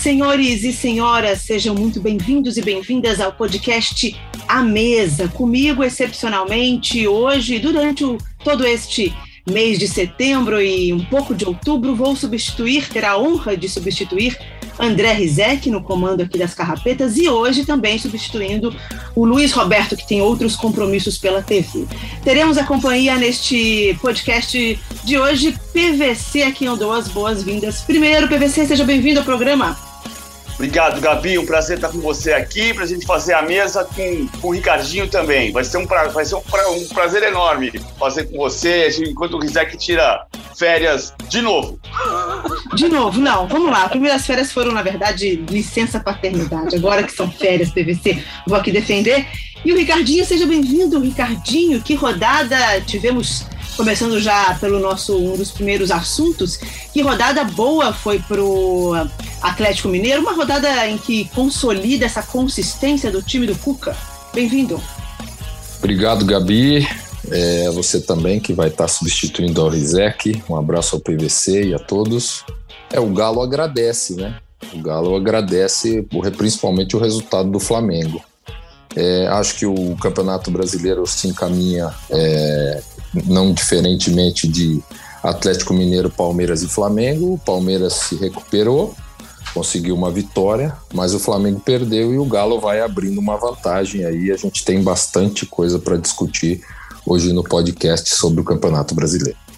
senhores e senhoras, sejam muito bem-vindos e bem-vindas ao podcast A Mesa. Comigo, excepcionalmente, hoje, durante o, todo este mês de setembro e um pouco de outubro, vou substituir, ter a honra de substituir André Rizek no comando aqui das Carrapetas e hoje também substituindo o Luiz Roberto, que tem outros compromissos pela TV. Teremos a companhia neste podcast de hoje, PVC, a quem eu dou as boas-vindas. Primeiro, PVC, seja bem-vindo ao programa. Obrigado, Gabi. Um prazer estar com você aqui para a gente fazer a mesa com, com o Ricardinho também. Vai ser um, pra, vai ser um, pra, um prazer enorme fazer com você, enquanto o Rizek tira férias de novo. De novo, não, vamos lá. Primeiras férias foram, na verdade, licença paternidade. Agora que são férias PVC, vou aqui defender. E o Ricardinho, seja bem-vindo, Ricardinho. Que rodada tivemos começando já pelo nosso um dos primeiros assuntos, que rodada boa foi pro Atlético Mineiro, uma rodada em que consolida essa consistência do time do Cuca. Bem-vindo. Obrigado, Gabi. É, você também que vai estar substituindo ao Rizek. Um abraço ao PVC e a todos. É, o Galo agradece, né? O Galo agradece principalmente o resultado do Flamengo. É, acho que o Campeonato Brasileiro se encaminha é, não diferentemente de Atlético Mineiro, Palmeiras e Flamengo. O Palmeiras se recuperou, conseguiu uma vitória, mas o Flamengo perdeu e o Galo vai abrindo uma vantagem aí. A gente tem bastante coisa para discutir hoje no podcast sobre o Campeonato Brasileiro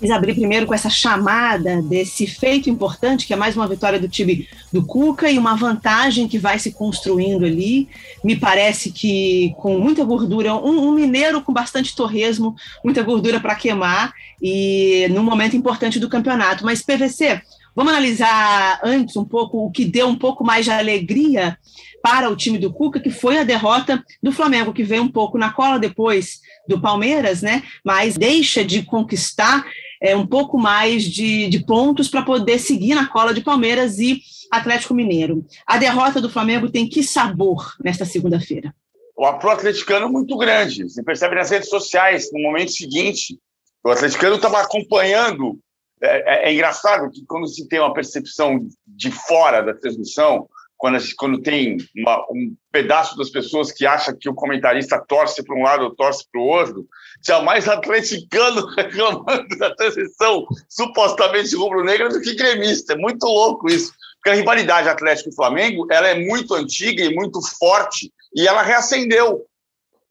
quis abrir primeiro com essa chamada desse feito importante, que é mais uma vitória do time do Cuca e uma vantagem que vai se construindo ali. Me parece que com muita gordura, um, um mineiro com bastante torresmo, muita gordura para queimar e num momento importante do campeonato. Mas PVC, vamos analisar antes um pouco o que deu um pouco mais de alegria para o time do Cuca, que foi a derrota do Flamengo, que veio um pouco na cola depois do Palmeiras, né? Mas deixa de conquistar é, um pouco mais de, de pontos para poder seguir na cola de Palmeiras e Atlético Mineiro. A derrota do Flamengo tem que sabor nesta segunda-feira? O atleticano é muito grande. Você percebe nas redes sociais, no momento seguinte, o atleticano estava acompanhando. É, é, é, engraçado que quando se tem uma percepção de fora da transmissão, quando, quando tem uma, um pedaço das pessoas que acha que o comentarista torce para um lado ou torce para o outro, tinha mais atleticano reclamando da transição supostamente rubro-negra do que gremista. É muito louco isso. Porque a rivalidade Atlético e Flamengo ela é muito antiga e muito forte e ela reacendeu.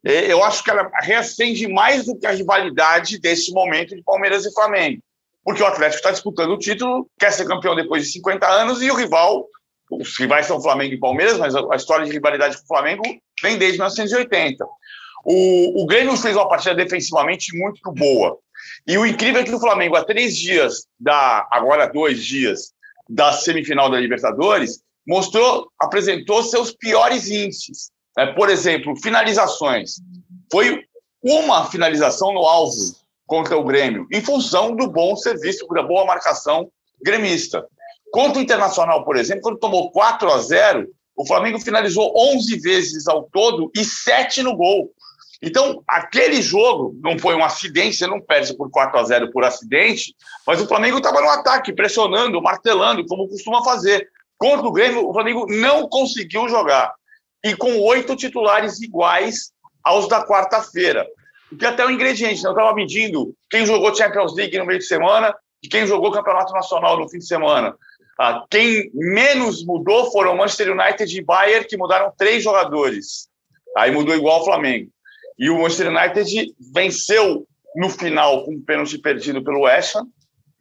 Eu acho que ela reacende mais do que a rivalidade desse momento de Palmeiras e Flamengo. Porque o Atlético está disputando o título, quer ser campeão depois de 50 anos e o rival os rivais são Flamengo e Palmeiras, mas a história de rivalidade com o Flamengo vem desde 1980. O, o Grêmio fez uma partida defensivamente muito boa. E o incrível é que o Flamengo, há três dias, da, agora dois dias, da semifinal da Libertadores, mostrou, apresentou seus piores índices. É, por exemplo, finalizações. Foi uma finalização no alvo contra o Grêmio, em função do bom serviço, da boa marcação gremista. Contra o Internacional, por exemplo, quando tomou 4 a 0, o Flamengo finalizou 11 vezes ao todo e 7 no gol. Então, aquele jogo não foi um acidente, você não perde por 4 a 0 por acidente, mas o Flamengo estava no ataque, pressionando, martelando, como costuma fazer. Contra o Grêmio, o Flamengo não conseguiu jogar. E com oito titulares iguais aos da quarta-feira. Porque até o ingrediente, né? eu estava medindo quem jogou Champions League no meio de semana e quem jogou Campeonato Nacional no fim de semana. Ah, quem menos mudou foram Manchester United e Bayern, que mudaram três jogadores. Aí mudou igual o Flamengo. E o Manchester United venceu no final com um pênalti perdido pelo West Ham,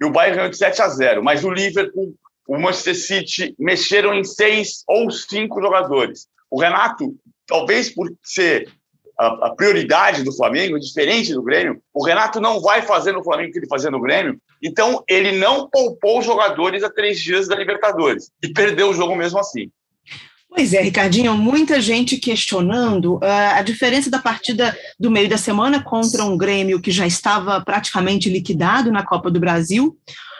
e o Bayern ganhou de 7 a 0. Mas o Liverpool, o Manchester City mexeram em seis ou cinco jogadores. O Renato, talvez por ser a, a, prioridade do Flamengo, diferente do Grêmio, o Renato não vai fazer no Flamengo o que ele fazia no Grêmio, então ele não poupou os jogadores a três dias da Libertadores e perdeu o jogo mesmo assim. Pois é, Ricardinho, muita gente questionando uh, a diferença da partida do meio da semana contra um Grêmio que já estava praticamente liquidado na Copa do Brasil,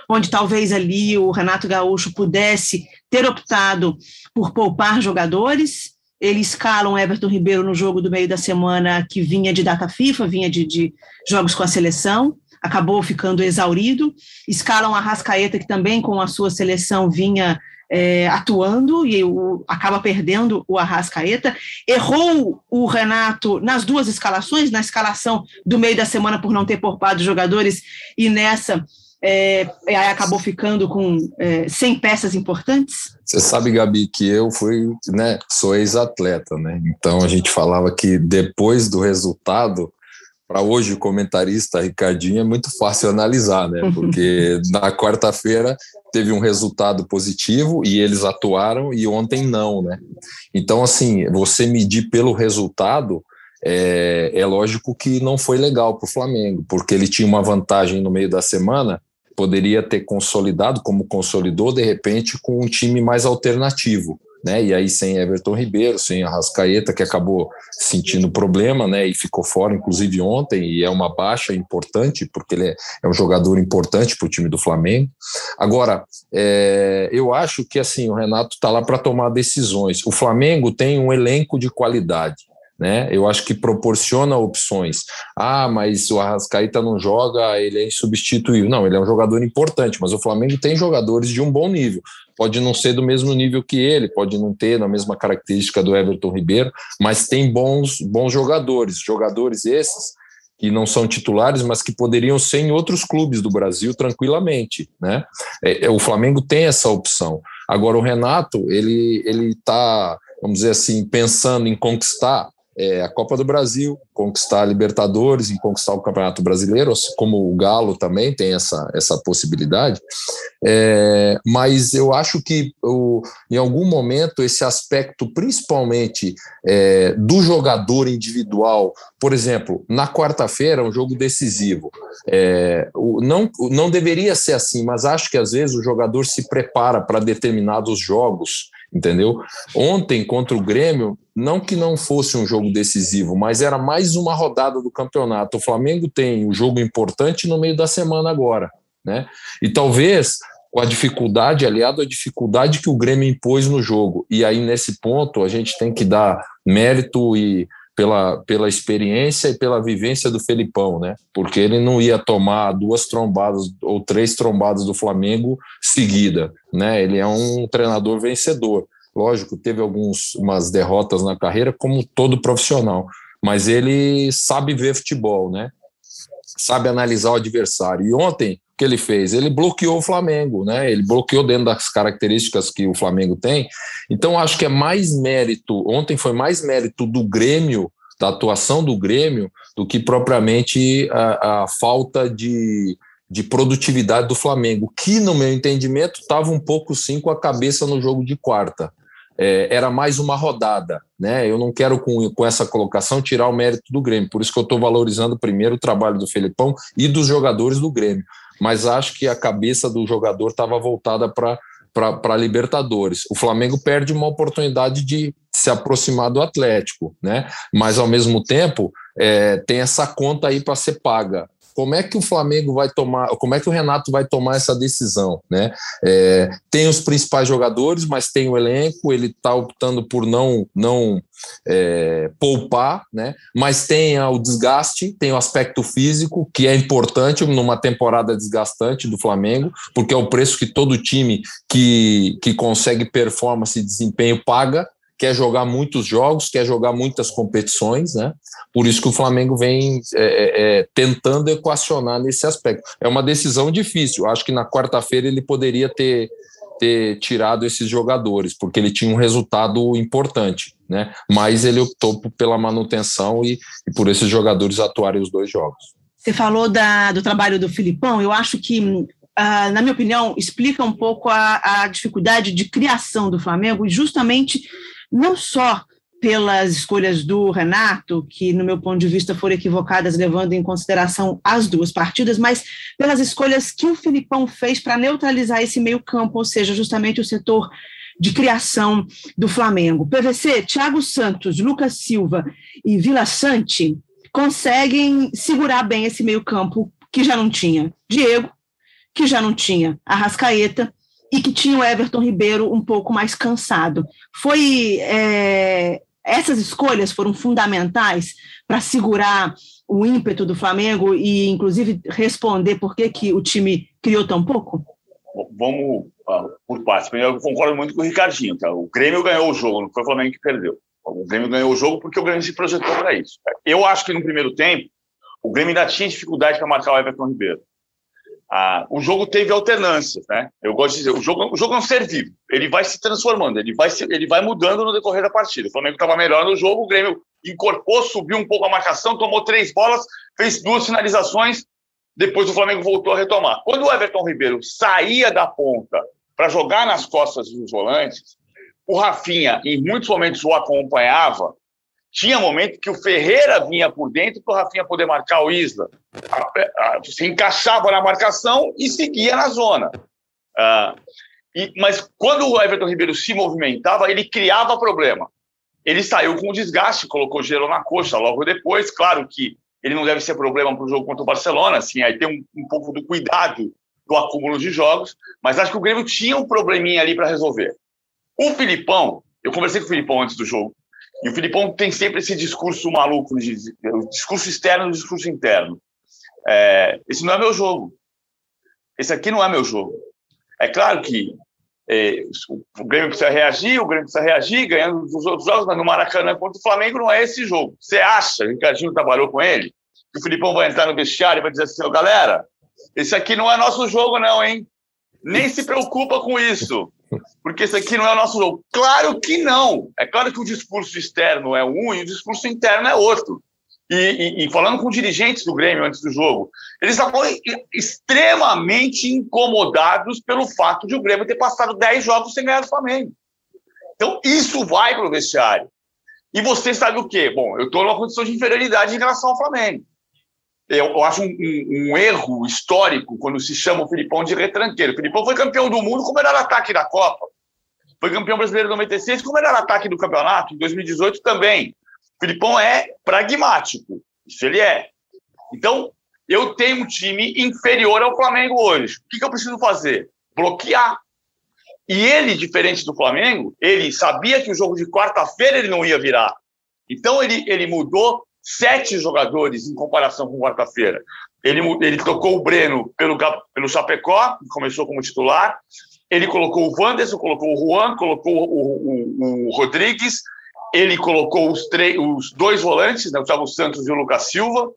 onde talvez ali o Renato Gaúcho pudesse ter optado por poupar jogadores ele escala o Everton Ribeiro no jogo do meio da semana que vinha de data FIFA, vinha de, de jogos com a seleção, acabou ficando exaurido. Escalam a Rascaeta, que também com a sua seleção vinha é, atuando e o, acaba perdendo o Arrascaeta. Errou o Renato nas duas escalações, na escalação do meio da semana por não ter poupado jogadores e nessa é, acabou ficando com é, 100 peças importantes? Você sabe, Gabi, que eu fui, né, sou ex-atleta, né? Então a gente falava que depois do resultado, para hoje o comentarista Ricardinho é muito fácil analisar, né? Porque na quarta-feira teve um resultado positivo e eles atuaram e ontem não, né? Então assim, você medir pelo resultado é, é lógico que não foi legal para o Flamengo, porque ele tinha uma vantagem no meio da semana poderia ter consolidado, como consolidou, de repente, com um time mais alternativo. Né? E aí sem Everton Ribeiro, sem Arrascaeta, que acabou sentindo problema, né? E ficou fora, inclusive ontem, e é uma baixa importante, porque ele é, é um jogador importante para o time do Flamengo. Agora, é, eu acho que assim, o Renato está lá para tomar decisões. O Flamengo tem um elenco de qualidade né? Eu acho que proporciona opções. Ah, mas o Arrascaeta não joga, ele é insubstituível. Não, ele é um jogador importante, mas o Flamengo tem jogadores de um bom nível. Pode não ser do mesmo nível que ele, pode não ter a mesma característica do Everton Ribeiro, mas tem bons, bons jogadores. Jogadores esses que não são titulares, mas que poderiam ser em outros clubes do Brasil tranquilamente, né? É, é o Flamengo tem essa opção. Agora o Renato, ele ele está, vamos dizer assim, pensando em conquistar é, a Copa do Brasil, conquistar a Libertadores, em conquistar o Campeonato Brasileiro, como o Galo também tem essa, essa possibilidade. É, mas eu acho que o, em algum momento esse aspecto, principalmente é, do jogador individual, por exemplo, na quarta-feira, um jogo decisivo. É, o, não, não deveria ser assim, mas acho que às vezes o jogador se prepara para determinados jogos entendeu? Ontem contra o Grêmio, não que não fosse um jogo decisivo, mas era mais uma rodada do campeonato. O Flamengo tem um jogo importante no meio da semana agora, né? E talvez com a dificuldade, aliado à dificuldade que o Grêmio impôs no jogo. E aí, nesse ponto, a gente tem que dar mérito e pela, pela experiência e pela vivência do Felipão, né? Porque ele não ia tomar duas trombadas ou três trombadas do Flamengo seguida, né? Ele é um treinador vencedor. Lógico, teve algumas derrotas na carreira, como todo profissional, mas ele sabe ver futebol, né? Sabe analisar o adversário. E ontem, que ele fez? Ele bloqueou o Flamengo, né? Ele bloqueou dentro das características que o Flamengo tem. Então, acho que é mais mérito. Ontem foi mais mérito do Grêmio, da atuação do Grêmio, do que propriamente a, a falta de, de produtividade do Flamengo, que, no meu entendimento, estava um pouco sim com a cabeça no jogo de quarta. É, era mais uma rodada, né? Eu não quero com, com essa colocação tirar o mérito do Grêmio, por isso que eu estou valorizando primeiro o trabalho do Felipão e dos jogadores do Grêmio mas acho que a cabeça do jogador estava voltada para para Libertadores. O Flamengo perde uma oportunidade de se aproximar do Atlético, né? Mas ao mesmo tempo é, tem essa conta aí para ser paga. Como é que o Flamengo vai tomar, como é que o Renato vai tomar essa decisão, né? É, tem os principais jogadores, mas tem o elenco, ele está optando por não não é, poupar, né? Mas tem o desgaste, tem o aspecto físico que é importante numa temporada desgastante do Flamengo, porque é o preço que todo time que, que consegue performance e desempenho paga quer jogar muitos jogos, quer jogar muitas competições, né? Por isso que o Flamengo vem é, é, é, tentando equacionar nesse aspecto. É uma decisão difícil. Acho que na quarta-feira ele poderia ter, ter tirado esses jogadores, porque ele tinha um resultado importante, né? Mas ele optou pela manutenção e, e por esses jogadores atuarem os dois jogos. Você falou da, do trabalho do Filipão, eu acho que Uh, na minha opinião, explica um pouco a, a, dificuldade de criação do Flamengo, e justamente não só pelas escolhas do Renato, que, no meu ponto de vista, foram equivocadas, levando em consideração as duas partidas, mas pelas escolhas que o Filipão fez para neutralizar esse meio-campo, ou seja, justamente o setor de criação do Flamengo. PVC, Thiago Santos, Lucas Silva e Vila Sante conseguem segurar bem esse meio-campo que já não tinha Diego, que já não tinha Arrascaeta e que tinha o Everton Ribeiro um pouco mais cansado. Foi é, essas escolhas foram fundamentais para segurar o ímpeto do Flamengo e, inclusive, responder por que, que o time criou tão pouco? vamos uh, por partes. Eu concordo muito com o Ricardinho. Tá? O Grêmio ganhou o jogo, não foi o Flamengo que perdeu. O Grêmio ganhou o jogo porque o Grêmio se projetou para isso. Eu acho que no primeiro tempo, o Grêmio ainda tinha dificuldade para marcar o Everton Ribeiro. Ah, o jogo teve alternâncias, né? Eu gosto de dizer, o jogo, o jogo é um ser vivo. Ele vai se transformando, ele vai, se, ele vai mudando no decorrer da partida. O Flamengo estava melhor no jogo, o Grêmio incorporou, subiu um pouco a marcação, tomou três bolas, fez duas finalizações, depois o Flamengo voltou a retomar. Quando o Everton Ribeiro saía da ponta para jogar nas costas dos volantes, o Rafinha, em muitos momentos, o acompanhava tinha momento que o Ferreira vinha por dentro para o Rafinha poder marcar o Isla. Se encaixava na marcação e seguia na zona. Ah, e, mas quando o Everton Ribeiro se movimentava, ele criava problema. Ele saiu com desgaste, colocou gelo na coxa logo depois. Claro que ele não deve ser problema para o jogo contra o Barcelona, assim, aí tem um, um pouco do cuidado do acúmulo de jogos, mas acho que o Grêmio tinha um probleminha ali para resolver. O Filipão, eu conversei com o Filipão antes do jogo, e o Filipão tem sempre esse discurso maluco, o discurso externo e o discurso interno. É, esse não é meu jogo. Esse aqui não é meu jogo. É claro que é, o Grêmio precisa reagir, o Grêmio precisa reagir, ganhando os outros jogos, mas no Maracanã contra o Flamengo não é esse jogo. Você acha, o Ricardinho trabalhou com ele, que o Filipão vai entrar no vestiário e vai dizer assim, oh, galera, esse aqui não é nosso jogo não, hein? Nem se preocupa com isso porque esse aqui não é o nosso jogo. Claro que não. É claro que o discurso externo é um e o discurso interno é outro. E, e, e falando com dirigentes do Grêmio antes do jogo, eles estavam extremamente incomodados pelo fato de o Grêmio ter passado 10 jogos sem ganhar do Flamengo. Então, isso vai para o vestiário. E você sabe o quê? Bom, eu estou numa condição de inferioridade em relação ao Flamengo eu, eu acho um, um, um, erro histórico quando se chama o Filipão de retranqueiro. O Filipão foi campeão do mundo com o melhor ataque da Copa. Foi campeão brasileiro em 96 com o ataque do campeonato. Em 2018 também. O Filipão é pragmático. Isso ele é. Então, eu tenho um time inferior ao Flamengo hoje. O que, que eu preciso fazer? Bloquear. E ele, diferente do Flamengo, ele sabia que o jogo de quarta-feira ele não ia virar. Então, ele, ele mudou sete jogadores em comparação com quarta-feira. Ele, ele tocou o Breno pelo, pelo Chapecó, começou como titular. Ele colocou o Wanderson, colocou o Juan, colocou o, o, o Rodrigues. Ele colocou os, os dois volantes, né, o Thiago Santos e o Lucas Silva.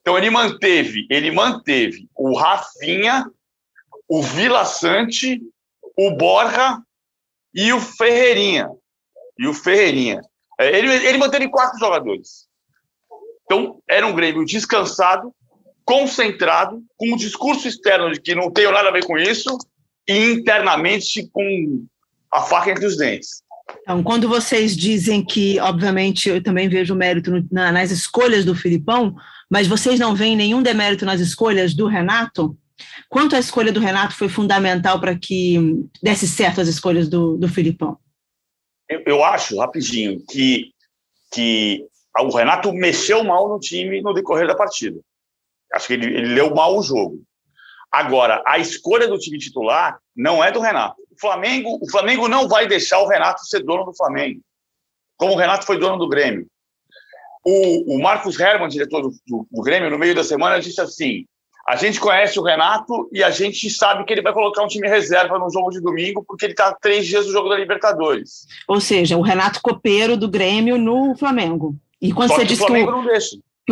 Então ele manteve, ele manteve o Rafinha, o Vila Sante, o Borja e o Ferreirinha. E o Ferreirinha. É, ele, ele manteve quatro jogadores. Então, era um Grêmio descansado, concentrado, com um discurso externo de que não tenho nada a ver com isso, e internamente com a faca entre os dentes. Então, quando vocês dizem que, obviamente, eu também vejo mérito no, na, nas escolhas do Filipão, mas vocês não veem nenhum demérito nas escolhas do Renato? Quanto a escolha do Renato foi fundamental para que desse certo as escolhas do, do Filipão? Eu, eu acho, rapidinho, que, que o Renato mexeu mal no time no decorrer da partida. Acho que ele, ele leu mal o jogo. Agora, a escolha do time titular não é do Renato. O Flamengo, o Flamengo não vai deixar o Renato ser dono do Flamengo, como o Renato foi dono do Grêmio. O, o Marcos Herman, diretor do, do, do Grêmio, no meio da semana, disse assim: a gente conhece o Renato e a gente sabe que ele vai colocar um time reserva no jogo de domingo, porque ele está três dias do jogo da Libertadores. Ou seja, o Renato copeiro do Grêmio no Flamengo. E quando Só você que o, que o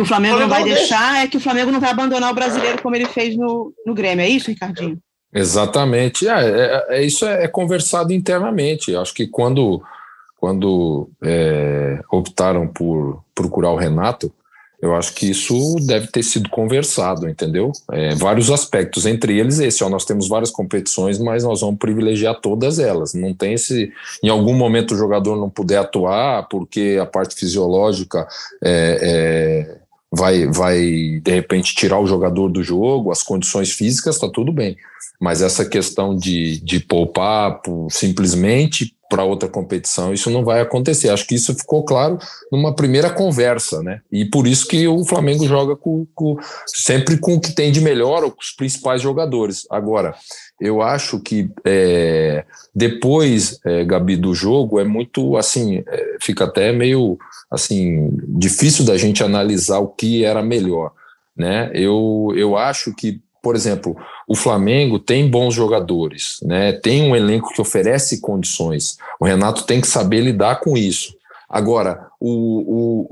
Flamengo, o Flamengo não vai deixar, deixa. é que o Flamengo não vai abandonar o brasileiro como ele fez no, no Grêmio. É isso, Ricardinho? Exatamente. É, é, é isso é, é, conversado internamente. Acho que quando, quando é, optaram por procurar o Renato, eu acho que isso deve ter sido conversado, entendeu? É, vários aspectos, entre eles esse, ó, nós temos várias competições, mas nós vamos privilegiar todas elas. Não tem se em algum momento o jogador não puder atuar porque a parte fisiológica é, é, vai, vai de repente tirar o jogador do jogo, as condições físicas, está tudo bem. Mas essa questão de, de poupar simplesmente para outra competição, isso não vai acontecer. Acho que isso ficou claro numa primeira conversa, né? E por isso que o Flamengo joga com, com, sempre com o que tem de melhor, ou com os principais jogadores. Agora, eu acho que é, depois, é, Gabi, do jogo, é muito assim, é, fica até meio assim difícil da gente analisar o que era melhor, né? Eu, eu acho que por exemplo, o Flamengo tem bons jogadores, né? Tem um elenco que oferece condições. O Renato tem que saber lidar com isso. Agora, o,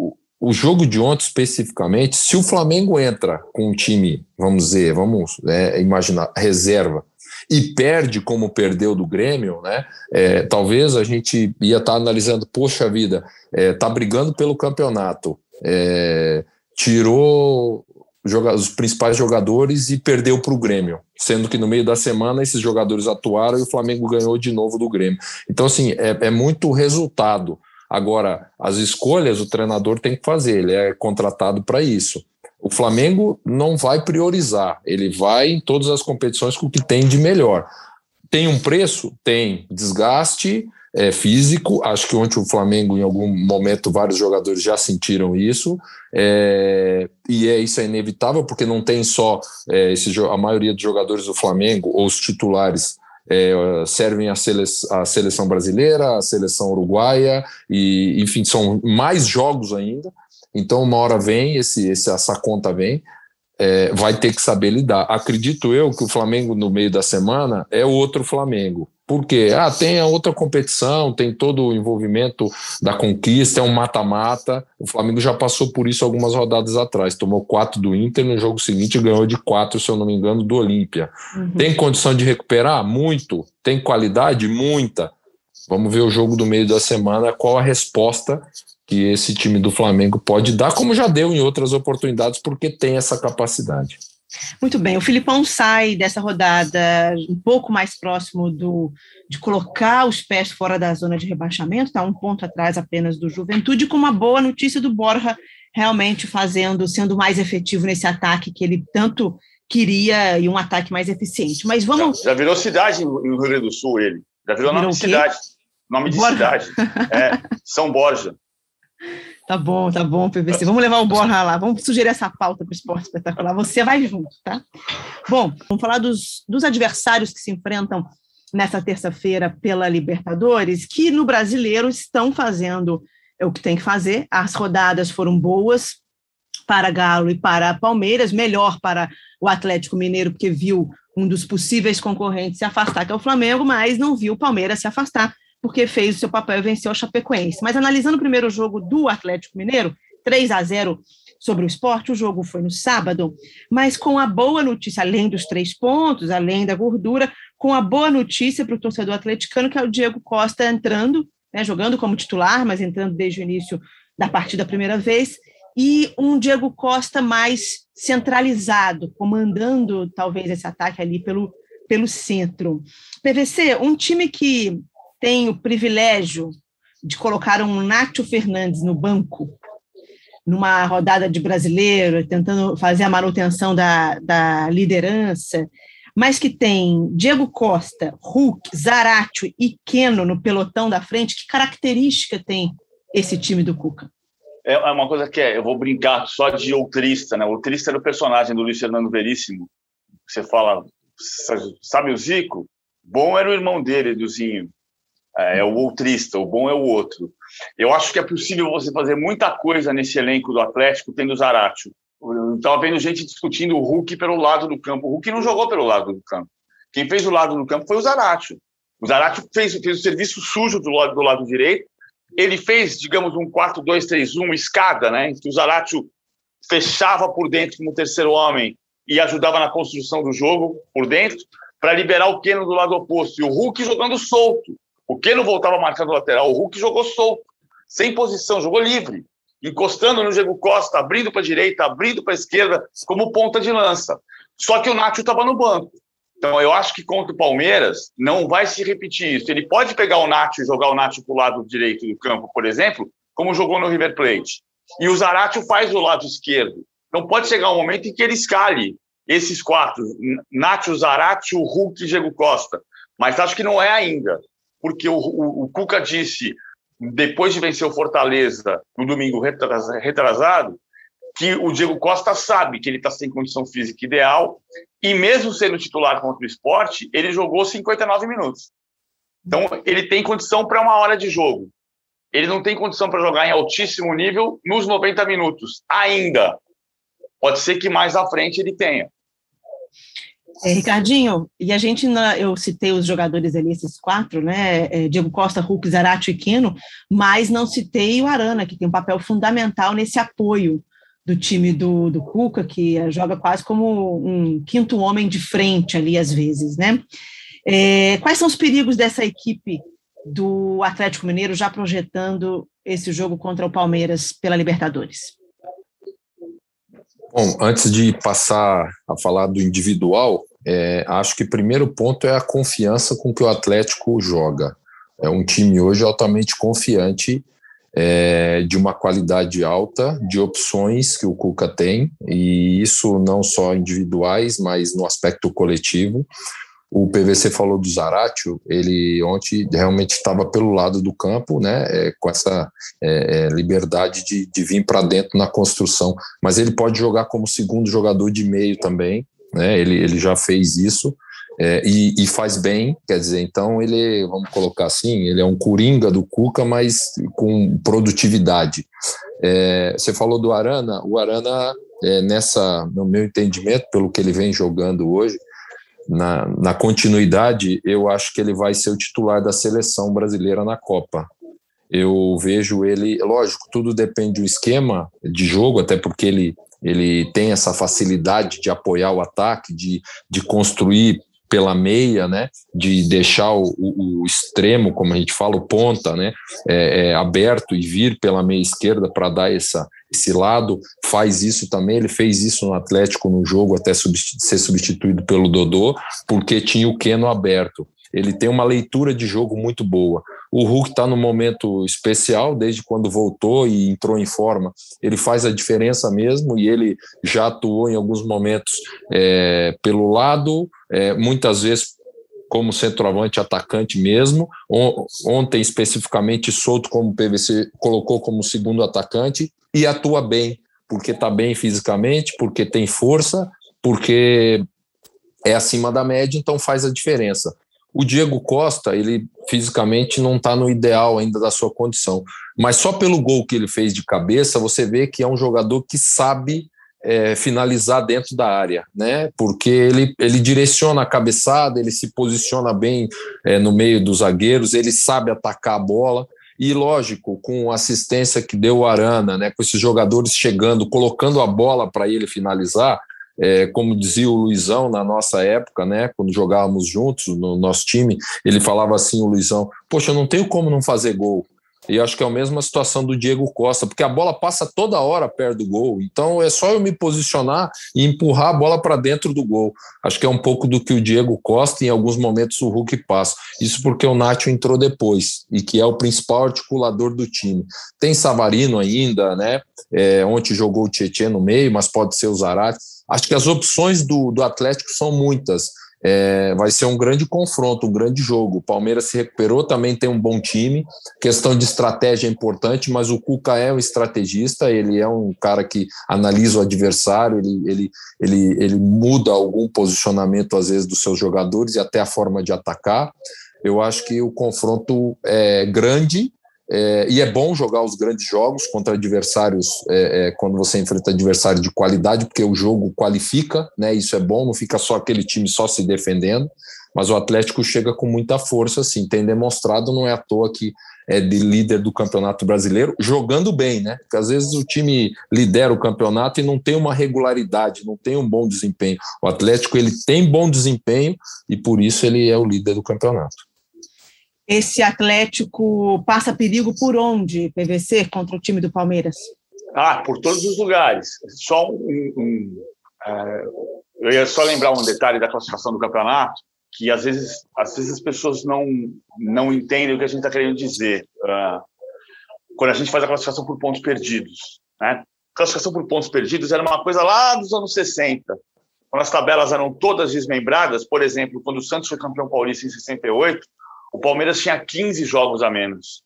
o, o jogo de ontem especificamente, se o Flamengo entra com um time, vamos dizer, vamos é, imaginar, reserva, e perde como perdeu do Grêmio, né? É, talvez a gente ia estar tá analisando, poxa vida, é, tá brigando pelo campeonato, é, tirou os principais jogadores e perdeu para o Grêmio, sendo que no meio da semana esses jogadores atuaram e o Flamengo ganhou de novo do Grêmio. Então, assim, é, é muito resultado. Agora, as escolhas o treinador tem que fazer, ele é contratado para isso. O Flamengo não vai priorizar, ele vai em todas as competições com o que tem de melhor. Tem um preço? Tem. Desgaste é, físico. Acho que ontem o Flamengo, em algum momento, vários jogadores já sentiram isso. É, e é, isso é inevitável, porque não tem só é, esse, a maioria dos jogadores do Flamengo, ou os titulares, é, servem a, sele a, seleção brasileira, a seleção uruguaia, e enfim, são mais jogos ainda. Então, uma hora vem, esse, esse, essa conta vem, é, vai ter que saber lidar. Acredito eu que o Flamengo, no meio da semana, é outro Flamengo. Por quê? Ah, tem a outra competição, tem todo o envolvimento da conquista, é um mata-mata. O Flamengo já passou por isso algumas rodadas atrás. Tomou quatro do Inter, no jogo seguinte ganhou de quatro, se eu não me engano, do Olímpia. Uhum. Tem condição de recuperar? Muito. Tem qualidade? Muita. Vamos ver o jogo do meio da semana, qual a resposta que esse time do Flamengo pode dar, como já deu em outras oportunidades, porque tem essa capacidade. Muito bem, o Filipão sai dessa rodada um pouco mais próximo do, de colocar os pés fora da zona de rebaixamento, está um ponto atrás apenas do Juventude, com uma boa notícia do Borja realmente fazendo, sendo mais efetivo nesse ataque que ele tanto queria e um ataque mais eficiente. Mas vamos. Já, já virou cidade no Rio Grande do Sul, ele. Já virou, virou nome de cidade. Nome de Borja. cidade. É, São Borja. Tá bom, tá bom, PVC. Vamos levar o Borra lá, vamos sugerir essa pauta para o esporte espetacular. Você vai junto, tá? Bom, vamos falar dos, dos adversários que se enfrentam nessa terça-feira pela Libertadores, que no brasileiro estão fazendo o que tem que fazer. As rodadas foram boas para Galo e para Palmeiras, melhor para o Atlético Mineiro, porque viu um dos possíveis concorrentes se afastar, que é o Flamengo, mas não viu o Palmeiras se afastar porque fez o seu papel e venceu o Chapecoense. Mas analisando o primeiro jogo do Atlético Mineiro, 3 a 0 sobre o esporte, o jogo foi no sábado, mas com a boa notícia, além dos três pontos, além da gordura, com a boa notícia para o torcedor atleticano, que é o Diego Costa entrando, né, jogando como titular, mas entrando desde o início da partida a primeira vez, e um Diego Costa mais centralizado, comandando talvez esse ataque ali pelo, pelo centro. PVC, um time que tem o privilégio de colocar um Nacho Fernandes no banco, numa rodada de brasileiro, tentando fazer a manutenção da, da liderança, mas que tem Diego Costa, Hulk, Zaratio e Keno no pelotão da frente, que característica tem esse time do Cuca? É, é uma coisa que é, eu vou brincar só de outrista, né? Outrista era o personagem do Luiz Fernando Veríssimo. Você fala, sabe o Zico? Bom era o irmão dele, do Zinho. É, é o outrista, o bom é o outro. Eu acho que é possível você fazer muita coisa nesse elenco do Atlético tendo o Zaratio. Estava vendo gente discutindo o Hulk pelo lado do campo. O Hulk não jogou pelo lado do campo. Quem fez o lado do campo foi o Zaratio. O Zaratio fez, fez o serviço sujo do lado, do lado direito. Ele fez, digamos, um 4-2-3-1, escada, né? Em que o Zaratio fechava por dentro como terceiro homem e ajudava na construção do jogo por dentro, para liberar o Keno do lado oposto. E o Hulk jogando solto. O que não voltava marcando lateral? O Hulk jogou solto, sem posição, jogou livre, encostando no Diego Costa, abrindo para a direita, abrindo para a esquerda, como ponta de lança. Só que o Nacho estava no banco. Então, eu acho que contra o Palmeiras não vai se repetir isso. Ele pode pegar o Nacho e jogar o Nacho para o lado direito do campo, por exemplo, como jogou no River Plate. E o Zaratio faz o lado esquerdo. Então, pode chegar um momento em que ele escale esses quatro: Nacho, Zaratio, Hulk e Diego Costa. Mas acho que não é ainda porque o, o, o Cuca disse, depois de vencer o Fortaleza no domingo retrasado, que o Diego Costa sabe que ele está sem condição física ideal e mesmo sendo titular contra o esporte, ele jogou 59 minutos. Então, ele tem condição para uma hora de jogo. Ele não tem condição para jogar em altíssimo nível nos 90 minutos, ainda. Pode ser que mais à frente ele tenha. É, Ricardinho, e a gente, eu citei os jogadores ali, esses quatro, né? É, Diego Costa, Hulk, Zarate e Quino, mas não citei o Arana, que tem um papel fundamental nesse apoio do time do, do Cuca, que joga quase como um quinto homem de frente ali, às vezes, né? É, quais são os perigos dessa equipe do Atlético Mineiro já projetando esse jogo contra o Palmeiras pela Libertadores? Bom, antes de passar a falar do individual, é, acho que o primeiro ponto é a confiança com que o Atlético joga. É um time hoje altamente confiante, é, de uma qualidade alta, de opções que o Cuca tem, e isso não só individuais, mas no aspecto coletivo. O PVC falou do Zaratio, ele ontem realmente estava pelo lado do campo, né, é, com essa é, é liberdade de, de vir para dentro na construção, mas ele pode jogar como segundo jogador de meio também, né, ele, ele já fez isso. É, e, e, faz bem, quer dizer, então ele, vamos colocar assim, ele é um coringa do Cuca, mas com produtividade. É, você falou do Arana, o Arana, é, nessa, no meu entendimento, pelo que ele vem jogando hoje, na, na continuidade, eu acho que ele vai ser o titular da seleção brasileira na Copa. Eu vejo ele, lógico, tudo depende do esquema de jogo, até porque ele, ele tem essa facilidade de apoiar o ataque, de, de construir pela meia, né, de deixar o, o, extremo, como a gente fala, o ponta, né, é, é, aberto e vir pela meia esquerda para dar essa, esse lado, faz isso também. Ele fez isso no Atlético no jogo até ser substituído pelo Dodô, porque tinha o Keno aberto. Ele tem uma leitura de jogo muito boa. O Hulk está no momento especial, desde quando voltou e entrou em forma. Ele faz a diferença mesmo e ele já atuou em alguns momentos é, pelo lado, é, muitas vezes como centroavante atacante mesmo. Ontem, especificamente, solto como PVC colocou como segundo atacante e atua bem, porque está bem fisicamente, porque tem força, porque é acima da média, então faz a diferença. O Diego Costa, ele fisicamente não está no ideal ainda da sua condição, mas só pelo gol que ele fez de cabeça, você vê que é um jogador que sabe é, finalizar dentro da área, né? Porque ele, ele direciona a cabeçada, ele se posiciona bem é, no meio dos zagueiros, ele sabe atacar a bola. E lógico, com a assistência que deu o Arana, né, com esses jogadores chegando, colocando a bola para ele finalizar, é, como dizia o Luizão na nossa época, né, quando jogávamos juntos no nosso time, ele falava assim, o Luizão, poxa, eu não tenho como não fazer gol. E acho que é a mesma situação do Diego Costa, porque a bola passa toda hora perto do gol. Então é só eu me posicionar e empurrar a bola para dentro do gol. Acho que é um pouco do que o Diego Costa em alguns momentos o Hulk passa. Isso porque o Nacho entrou depois e que é o principal articulador do time. Tem Savarino ainda, né? É, ontem jogou o Tietchan no meio, mas pode ser o Zarate. Acho que as opções do, do Atlético são muitas. É, vai ser um grande confronto, um grande jogo. O Palmeiras se recuperou, também tem um bom time. Questão de estratégia é importante, mas o Cuca é um estrategista, ele é um cara que analisa o adversário, ele, ele, ele, ele muda algum posicionamento, às vezes, dos seus jogadores e até a forma de atacar. Eu acho que o confronto é grande, é, e é bom jogar os grandes jogos contra adversários, é, é, quando você enfrenta adversário de qualidade, porque o jogo qualifica, né? Isso é bom, não fica só aquele time só se defendendo. Mas o Atlético chega com muita força, assim, tem demonstrado, não é à toa que é de líder do Campeonato Brasileiro, jogando bem, né? Porque às vezes o time lidera o campeonato e não tem uma regularidade, não tem um bom desempenho. O Atlético ele tem bom desempenho e por isso ele é o líder do campeonato esse Atlético passa perigo por onde, PVC, contra o time do Palmeiras? Ah, por todos os lugares. Só um, um uh, eu ia só lembrar um detalhe da classificação do campeonato, que às vezes, às vezes as pessoas não, não entendem o que a gente está querendo dizer. Uh, quando a gente faz a classificação por pontos perdidos. Né? Classificação por pontos perdidos era uma coisa lá dos anos 60, quando as tabelas eram todas desmembradas. Por exemplo, quando o Santos foi campeão paulista em 68, o Palmeiras tinha 15 jogos a menos.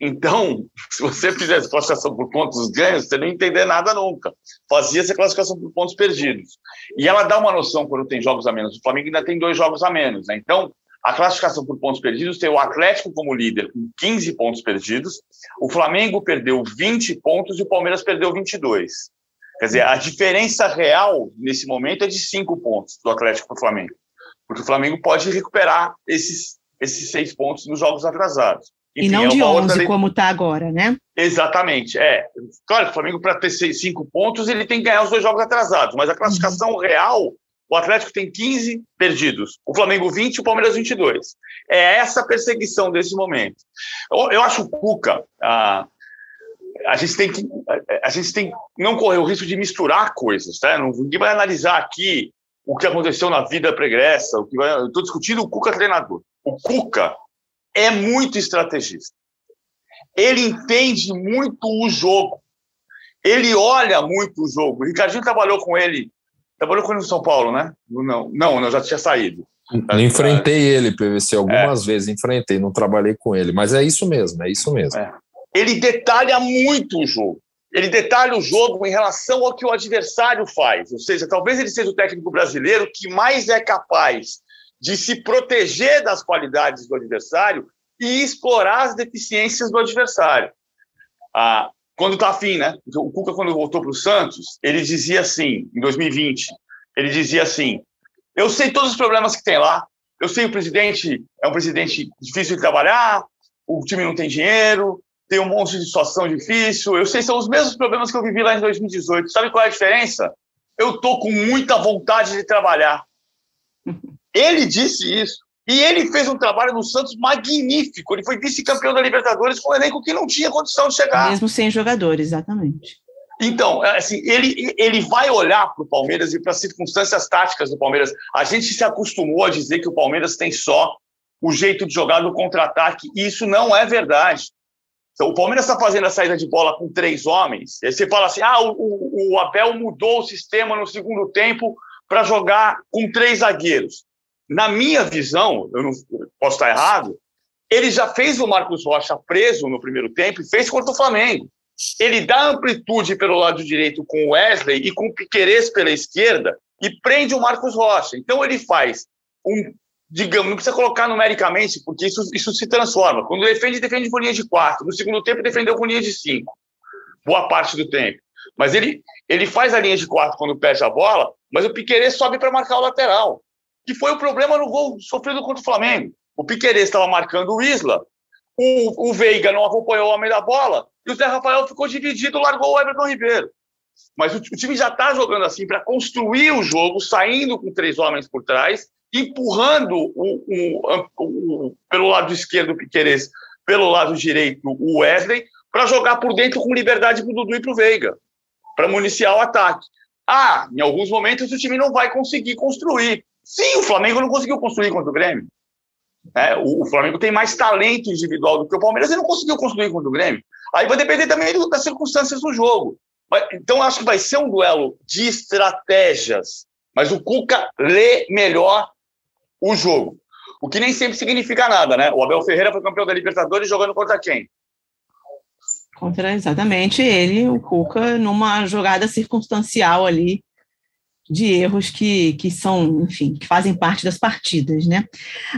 Então, se você fizesse classificação por pontos ganhos, você não ia entender nada nunca. Fazia-se classificação por pontos perdidos. E ela dá uma noção quando tem jogos a menos. O Flamengo ainda tem dois jogos a menos. Né? Então, a classificação por pontos perdidos tem o Atlético como líder com 15 pontos perdidos. O Flamengo perdeu 20 pontos e o Palmeiras perdeu 22. Quer dizer, a diferença real nesse momento é de cinco pontos do Atlético para o Flamengo. Porque o Flamengo pode recuperar esses, esses seis pontos nos jogos atrasados. Enfim, e não é de 11, como está agora, né? Exatamente. É. Claro, o Flamengo, para ter seis, cinco pontos, ele tem que ganhar os dois jogos atrasados. Mas a classificação uhum. real, o Atlético tem 15 perdidos, o Flamengo 20 e o Palmeiras 22. É essa perseguição desse momento. Eu, eu acho o Cuca. Ah, a gente tem que a gente tem não correr o risco de misturar coisas, tá? Ninguém vai analisar aqui o que aconteceu na vida pregressa, o que vai, eu estou discutindo o Cuca treinador. O Cuca é muito estrategista. Ele entende muito o jogo. Ele olha muito o jogo. O Ricardinho trabalhou com ele, trabalhou com ele no São Paulo, né? Não, não, não já tinha saído. Eu enfrentei ele, PVC, algumas é. vezes, enfrentei, não trabalhei com ele, mas é isso mesmo, é isso mesmo. É. Ele detalha muito o jogo. Ele detalha o jogo em relação ao que o adversário faz. Ou seja, talvez ele seja o técnico brasileiro que mais é capaz de se proteger das qualidades do adversário e explorar as deficiências do adversário. Ah, quando está afim, né? O Cuca, quando voltou para o Santos, ele dizia assim, em 2020, ele dizia assim: eu sei todos os problemas que tem lá, eu sei o presidente é um presidente difícil de trabalhar, o time não tem dinheiro, tem um monte de situação difícil, eu sei são os mesmos problemas que eu vivi lá em 2018. Sabe qual é a diferença? Eu tô com muita vontade de trabalhar. Ele disse isso. E ele fez um trabalho no Santos magnífico. Ele foi vice-campeão da Libertadores com um elenco que não tinha condição de chegar. Mesmo sem jogadores, exatamente. Então, é, assim, ele, ele vai olhar para o Palmeiras e para as circunstâncias táticas do Palmeiras. A gente se acostumou a dizer que o Palmeiras tem só o jeito de jogar do contra-ataque, e isso não é verdade. Então, o Palmeiras está fazendo a saída de bola com três homens. E aí você fala assim: ah, o, o Abel mudou o sistema no segundo tempo para jogar com três zagueiros. Na minha visão, eu não posso estar errado, ele já fez o Marcos Rocha preso no primeiro tempo e fez contra o Flamengo. Ele dá amplitude pelo lado direito com o Wesley e com o Piquerez pela esquerda e prende o Marcos Rocha. Então ele faz um, digamos, não precisa colocar numericamente, porque isso, isso se transforma. Quando defende, defende com linha de quatro. No segundo tempo, defendeu com linha de cinco. Boa parte do tempo. Mas ele, ele faz a linha de quatro quando perde a bola, mas o Piquerez sobe para marcar o lateral que foi o problema no gol sofrido contra o Flamengo. O Piqueires estava marcando o Isla, o, o Veiga não acompanhou o homem da bola, e o Zé Rafael ficou dividido, largou o Everton Ribeiro. Mas o, o time já está jogando assim para construir o jogo, saindo com três homens por trás, empurrando o, o, pelo lado esquerdo o Piqueires, pelo lado direito o Wesley, para jogar por dentro com liberdade para o Dudu e para o Veiga, para municiar o ataque. Ah, em alguns momentos o time não vai conseguir construir. Sim, o Flamengo não conseguiu construir contra o Grêmio. É, o, o, Flamengo tem mais talento individual do que o Palmeiras e não conseguiu construir contra o Grêmio. Aí vai depender também do, das circunstâncias do jogo. Mas, então, acho que vai ser um duelo de estratégias. Mas o Cuca lê melhor o jogo. O que nem sempre significa nada, né? O Abel Ferreira foi campeão da Libertadores jogando contra quem? Contra exatamente ele, o Cuca, numa jogada circunstancial ali de erros que, que são, enfim, que fazem parte das partidas, né?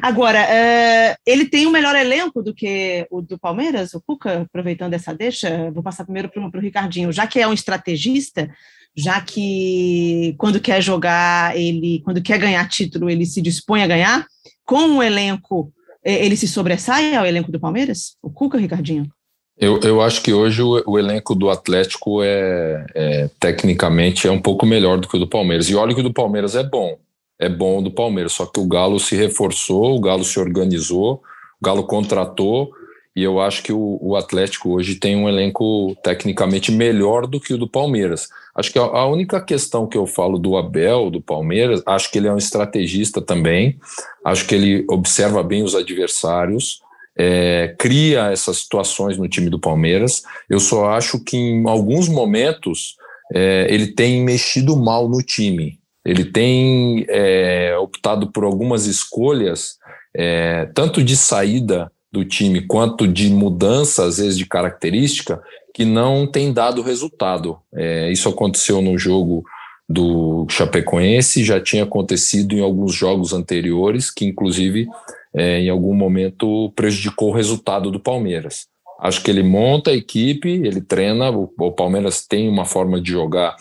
Agora, uh, ele tem um melhor elenco do que o do Palmeiras, o Cuca, aproveitando essa deixa, vou passar primeiro para o Ricardinho, já que é um estrategista, já que quando quer jogar, ele, quando quer ganhar título, ele se dispõe a ganhar, com o elenco, ele se sobressai ao elenco do Palmeiras? O Cuca, Ricardinho? Eu, eu acho que hoje o, o elenco do Atlético é, é, tecnicamente é um pouco melhor do que o do Palmeiras. E olha que o do Palmeiras é bom. É bom o do Palmeiras, só que o Galo se reforçou, o Galo se organizou, o Galo contratou, e eu acho que o, o Atlético hoje tem um elenco tecnicamente melhor do que o do Palmeiras. Acho que a, a única questão que eu falo do Abel, do Palmeiras, acho que ele é um estrategista também, acho que ele observa bem os adversários, é, cria essas situações no time do Palmeiras. Eu só acho que em alguns momentos é, ele tem mexido mal no time. Ele tem é, optado por algumas escolhas, é, tanto de saída do time quanto de mudança, às vezes de característica, que não tem dado resultado. É, isso aconteceu no jogo do Chapecoense, já tinha acontecido em alguns jogos anteriores, que inclusive é, em algum momento prejudicou o resultado do Palmeiras. Acho que ele monta a equipe, ele treina. O, o Palmeiras tem uma forma de jogar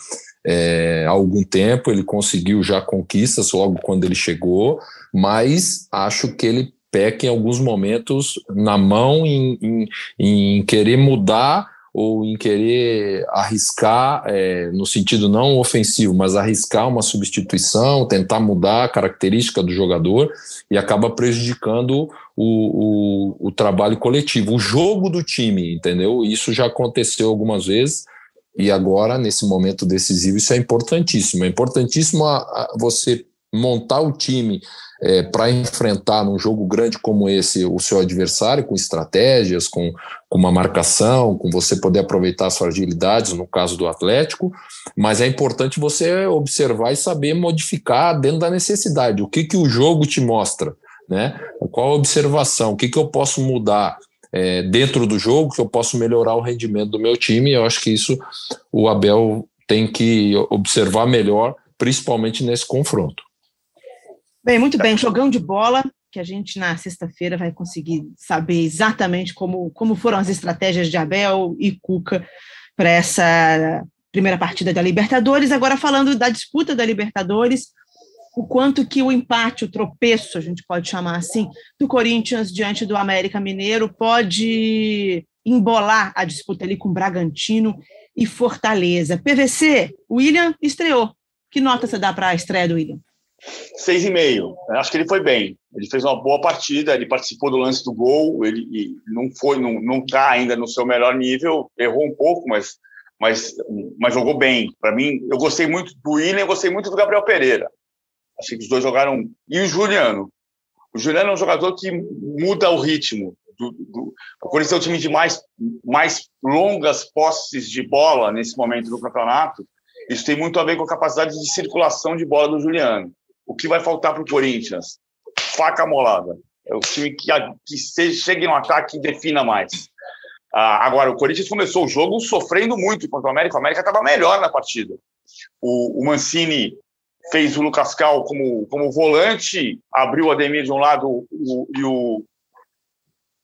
é, há algum tempo, ele conseguiu já conquistas logo quando ele chegou, mas acho que ele peca em alguns momentos na mão em, em, em querer mudar ou em querer arriscar, é, no sentido não ofensivo, mas arriscar uma substituição, tentar mudar a característica do jogador e acaba prejudicando o, o, o trabalho coletivo, o jogo do time, entendeu? Isso já aconteceu algumas vezes e agora, nesse momento decisivo, isso é importantíssimo. É importantíssimo a, a você montar o time é, para enfrentar num jogo grande como esse o seu adversário, com estratégias, com, com uma marcação, com você poder aproveitar as fragilidades, no caso do Atlético, mas é importante você observar e saber modificar dentro da necessidade. O que, que o jogo te mostra? Né? Qual a observação? O que, que eu posso mudar? É, dentro do jogo que eu posso melhorar o rendimento do meu time. Eu acho que isso o Abel tem que observar melhor, principalmente nesse confronto. Bem, muito bem. Jogão de bola, que a gente na sexta-feira vai conseguir saber exatamente como, como foram as estratégias de Abel e Cuca para essa primeira partida da Libertadores. Agora, falando da disputa da Libertadores, o quanto que o empate, o tropeço, a gente pode chamar assim, do Corinthians diante do América Mineiro pode embolar a disputa ali com Bragantino e Fortaleza. PVC, William estreou. Que nota você dá para a estreia do William? Seis e meio. Acho que ele foi bem. Ele fez uma boa partida, ele participou do lance do gol, ele não foi, não, não está ainda no seu melhor nível, errou um pouco, mas, mas, mas jogou bem. Para mim, eu gostei muito do William, gostei muito do Gabriel Pereira. Achei que os dois jogaram. E o Juliano. O Juliano é um jogador que muda o ritmo. Do, do... O Corinthians é o time de mais, mais longas posses de bola nesse momento do campeonato. Isso tem muito a ver com a capacidade de circulação de bola do Juliano. O que vai faltar para o Corinthians? Faca molada. É o time que, que chegue no ataque e defina mais. Ah, agora, o Corinthians começou o jogo sofrendo muito contra o América. O América estava melhor na partida. O, o, Mancini fez o Lucas Cal como, como volante, abriu o Ademir de um lado o, e o,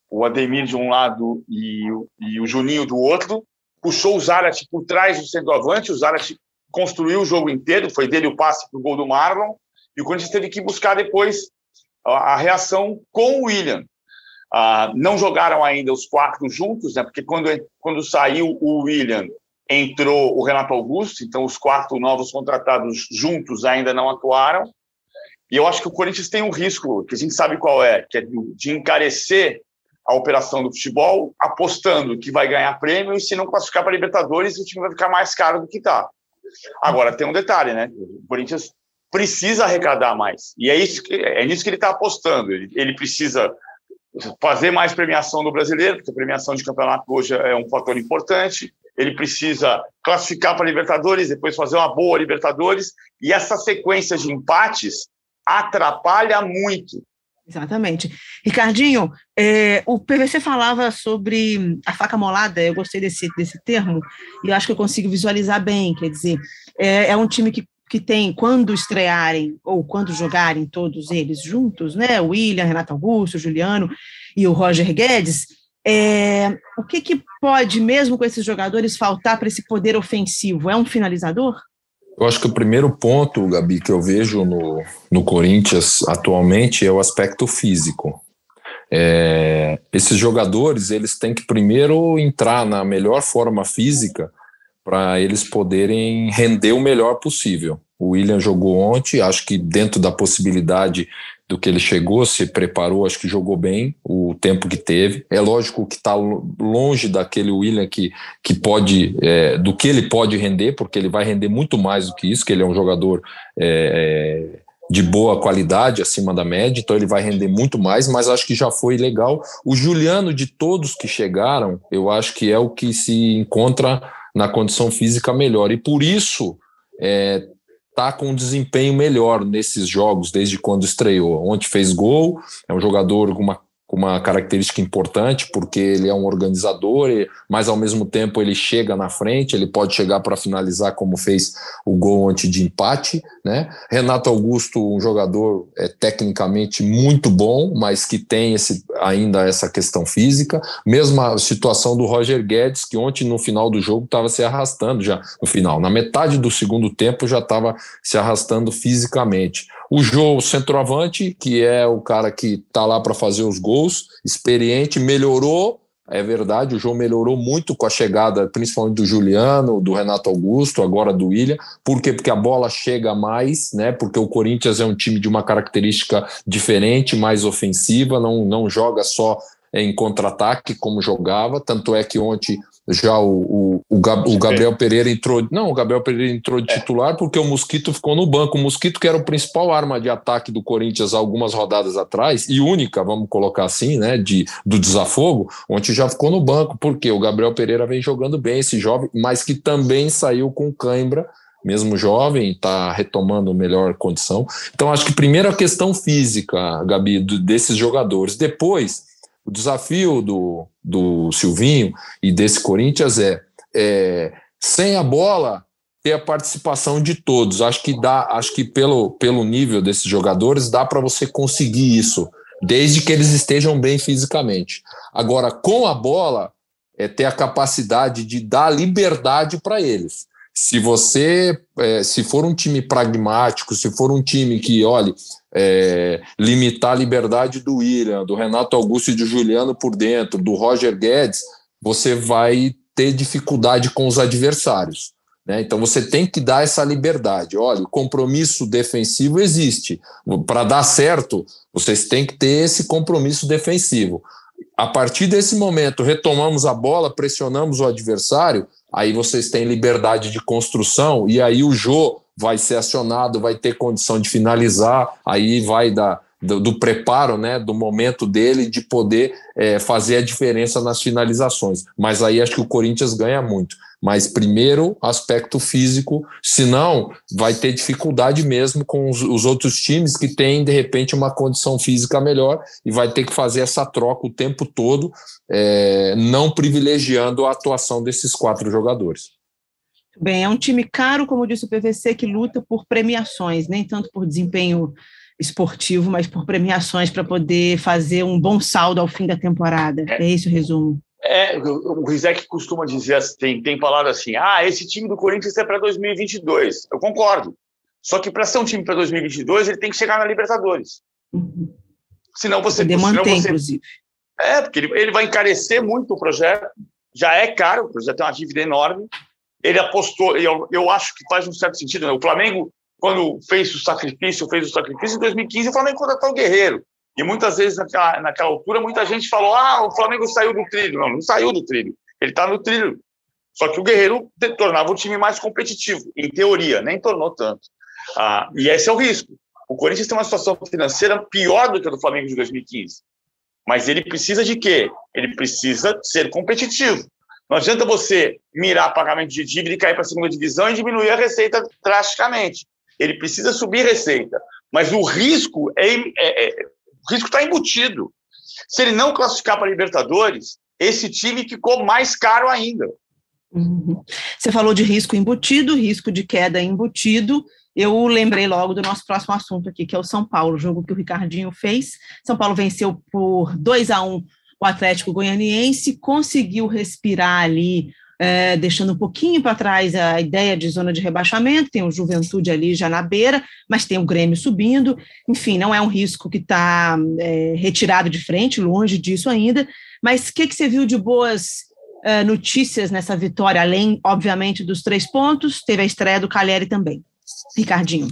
o Ademir de um lado e e o Juninho do outro. Puxou o Zarat por trás do centroavante. O Zarat construiu o jogo inteiro. Foi dele o passe para o gol do Marlon. E o Corinthians teve que buscar depois a, reação com o William. Ah, não jogaram ainda os quatro juntos, né? Porque quando, quando saiu o William, entrou o Renato Augusto, então os quatro novos contratados juntos ainda não atuaram. E eu acho que o Corinthians tem um risco, que a gente sabe qual é, que é de encarecer a operação do futebol, apostando que vai ganhar prêmio e se não classificar para Libertadores, o time vai ficar mais caro do que está. Agora, tem um detalhe, né? O Corinthians precisa arrecadar mais. E é, isso que, é nisso que ele está apostando. Ele, ele, precisa fazer mais premiação do brasileiro, porque a premiação de campeonato hoje é um fator importante. Ele precisa classificar para a Libertadores, depois fazer uma boa Libertadores. E essa sequência de empates atrapalha muito. Exatamente. Ricardinho, é, o PVC falava sobre a faca molada, eu gostei desse, desse termo, e eu acho que eu consigo visualizar bem, quer dizer, é, é um time que que tem, quando estrearem, ou quando jogarem todos eles juntos, né, William, Renato Augusto, Juliano e o Roger Guedes, é, o que, que pode, mesmo com esses jogadores, faltar para esse poder ofensivo? É um finalizador? Eu acho que o primeiro ponto, Gabi, que eu vejo no, no Corinthians atualmente é o aspecto físico. É, esses jogadores eles têm que primeiro entrar na melhor forma física para eles poderem render o melhor possível. O William jogou ontem, acho que dentro da possibilidade do que ele chegou, se preparou, acho que jogou bem o tempo que teve. É lógico que está longe daquele William que, que pode, é, do que ele pode render, porque ele vai render muito mais do que isso, que ele é um jogador é, de boa qualidade, acima da média, então ele vai render muito mais, mas acho que já foi legal. O Juliano, de todos que chegaram, eu acho que é o que se encontra na condição física melhor. E por isso é, tá com um desempenho melhor nesses jogos desde quando estreou. Ontem fez gol, é um jogador com uma, com uma característica importante, porque ele é um organizador, mas ao mesmo tempo ele chega na frente, ele pode chegar para finalizar, como fez o gol antes de empate. Né? Renato Augusto, um jogador é, tecnicamente muito bom, mas que tem esse, ainda essa questão física. Mesma situação do Roger Guedes, que ontem no final do jogo estava se arrastando já no final. Na metade do segundo tempo já estava se arrastando fisicamente. O Jô, centroavante, que é o cara que está lá para fazer os gols, experiente, melhorou. É verdade, o João melhorou muito com a chegada, principalmente do Juliano, do Renato Augusto, agora do William. Por quê? Porque a bola chega mais, né? Porque o Corinthians é um time de uma característica diferente, mais ofensiva, não, não joga só em contra-ataque como jogava. Tanto é que ontem já o, o, o, Gabriel Pereira entrou. Não, o Gabriel Pereira entrou de é. titular porque o Mosquito ficou no banco. O Mosquito, que era o principal arma de ataque do Corinthians algumas rodadas atrás, e única, vamos colocar assim, né? De, do desafogo, ontem já ficou no banco, porque o Gabriel Pereira vem jogando bem, esse jovem, mas que também saiu com cãibra mesmo jovem, está retomando melhor condição. Então, acho que primeiro a questão física, Gabi, desses jogadores. Depois, o desafio do, do Silvinho e desse Corinthians é, é sem a bola ter a participação de todos. Acho que dá, acho que pelo, pelo nível desses jogadores dá para você conseguir isso, desde que eles estejam bem fisicamente. Agora, com a bola, é ter a capacidade de dar liberdade para eles. Se você, é, se for um time pragmático, se for um time que, olhe, é, limitar a liberdade do William, do Renato Augusto e do Juliano por dentro, do Roger Guedes, você vai ter dificuldade com os adversários. Né? Então você tem que dar essa liberdade. Olha, o compromisso defensivo existe. Para dar certo, vocês têm que ter esse compromisso defensivo. A partir desse momento, retomamos a bola, pressionamos o adversário, aí vocês têm liberdade de construção, e aí o Jô vai ser acionado, vai ter condição de finalizar, aí vai da, do, do preparo, né, do momento dele de poder é, fazer a diferença nas finalizações. Mas aí acho que o Corinthians ganha muito. Mas primeiro, aspecto físico, senão vai ter dificuldade mesmo com os, os outros times que têm, de repente, uma condição física melhor e vai ter que fazer essa troca o tempo todo, é, não privilegiando a atuação desses quatro jogadores. Bem, é um time caro, como disse o PVC, que luta por premiações, nem tanto por desempenho esportivo, mas por premiações para poder fazer um bom saldo ao fim da temporada. É, é esse o resumo. É, o Rizek costuma dizer, assim, tem, tem falado assim: ah, esse time do Corinthians é para 2022. Eu concordo. Só que para ser um time para 2022, ele tem que chegar na Libertadores. Uhum. Senão você. Senão manter, você, inclusive. É, porque ele, ele vai encarecer muito o projeto. Já é caro, o projeto tem uma dívida enorme ele apostou, eu, eu acho que faz um certo sentido. Né? O Flamengo, quando fez o sacrifício, fez o sacrifício em 2015, o Flamengo contratou o Guerreiro. E muitas vezes, naquela, naquela altura, muita gente falou: ah, o Flamengo saiu do trilho. Não, não saiu do trilho. Ele está no trilho. Só que o Guerreiro tornava o time mais competitivo, em teoria, nem tornou tanto. Ah, e esse é o risco. O Corinthians tem uma situação financeira pior do que a do Flamengo de 2015. Mas ele precisa de quê? Ele precisa ser competitivo. Não adianta você mirar pagamento de dívida e cair para a segunda divisão e diminuir a receita drasticamente. Ele precisa subir receita, mas o risco é, é, é o risco está embutido. Se ele não classificar para a Libertadores, esse time ficou mais caro ainda. Uhum. Você falou de risco embutido, risco de queda embutido. Eu lembrei logo do nosso próximo assunto aqui, que é o São Paulo, jogo que o Ricardinho fez. São Paulo venceu por 2 a 1 o Atlético Goianiense conseguiu respirar ali, é, deixando um pouquinho para trás a ideia de zona de rebaixamento, tem o Juventude ali já na beira, mas tem o Grêmio subindo, enfim, não é um risco que está é, retirado de frente, longe disso ainda, mas o que, que você viu de boas é, notícias nessa vitória, além, obviamente, dos três pontos, teve a estreia do Caleri também. Ricardinho.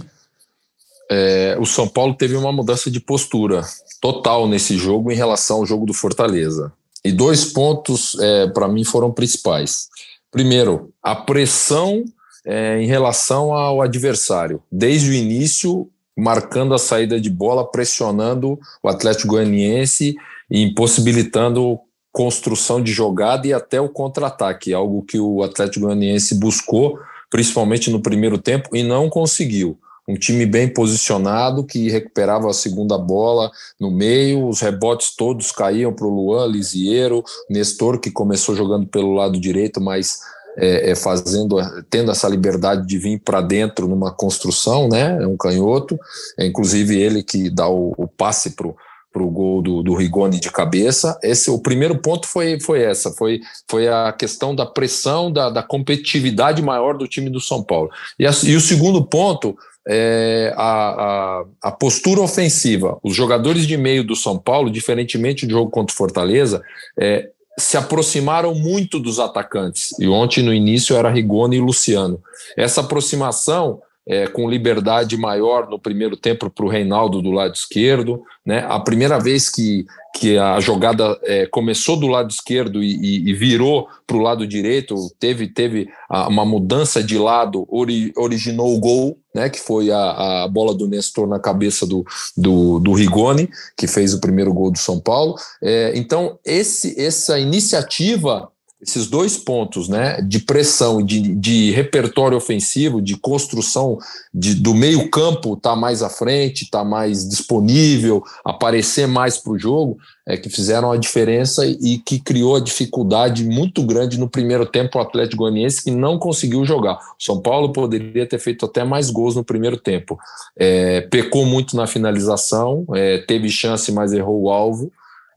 É, o São Paulo teve uma mudança de postura total nesse jogo em relação ao jogo do Fortaleza. E dois pontos, é, para mim, foram principais. Primeiro, a pressão é, em relação ao adversário. Desde o início, marcando a saída de bola, pressionando o Atlético Goianiense e impossibilitando construção de jogada e até o contra-ataque, algo que o Atlético Goianiense buscou, principalmente no primeiro tempo, e não conseguiu. Um time bem posicionado que recuperava a segunda bola no meio, os rebotes todos caíam para o Luan, Lisiero, Nestor, que começou jogando pelo lado direito, mas é, é, fazendo, tendo essa liberdade de vir para dentro numa construção, né? É um canhoto, é inclusive ele que dá o, o passe para para o gol do, do Rigoni de cabeça. Esse, o primeiro ponto foi, foi essa, foi, foi a questão da pressão, da, da competitividade maior do time do São Paulo. E, a, e o segundo ponto é a, a, a, postura ofensiva. Os jogadores de meio do São Paulo, diferentemente do jogo contra o Fortaleza, é, se aproximaram muito dos atacantes. E ontem, no início, era Rigoni e Luciano. Essa aproximação, é, com liberdade maior no primeiro tempo para o Reinaldo do lado esquerdo. Né? A primeira vez que, que a jogada é, começou do lado esquerdo e, e, e virou para o lado direito, teve, teve uma mudança de lado, ori, originou o gol, né, que foi a, a bola do Nestor na cabeça do, do, do Rigoni, que fez o primeiro gol do São Paulo. É, então, esse, essa iniciativa esses dois pontos, né, de pressão, de, de repertório ofensivo, de construção de, do meio campo tá mais à frente, tá mais disponível, aparecer mais para o jogo, é que fizeram a diferença e que criou a dificuldade muito grande no primeiro tempo o Atlético Goianiense que não conseguiu jogar. O São Paulo poderia ter feito até mais gols no primeiro tempo. É, pecou muito na finalização, é, teve chance, mas errou o alvo.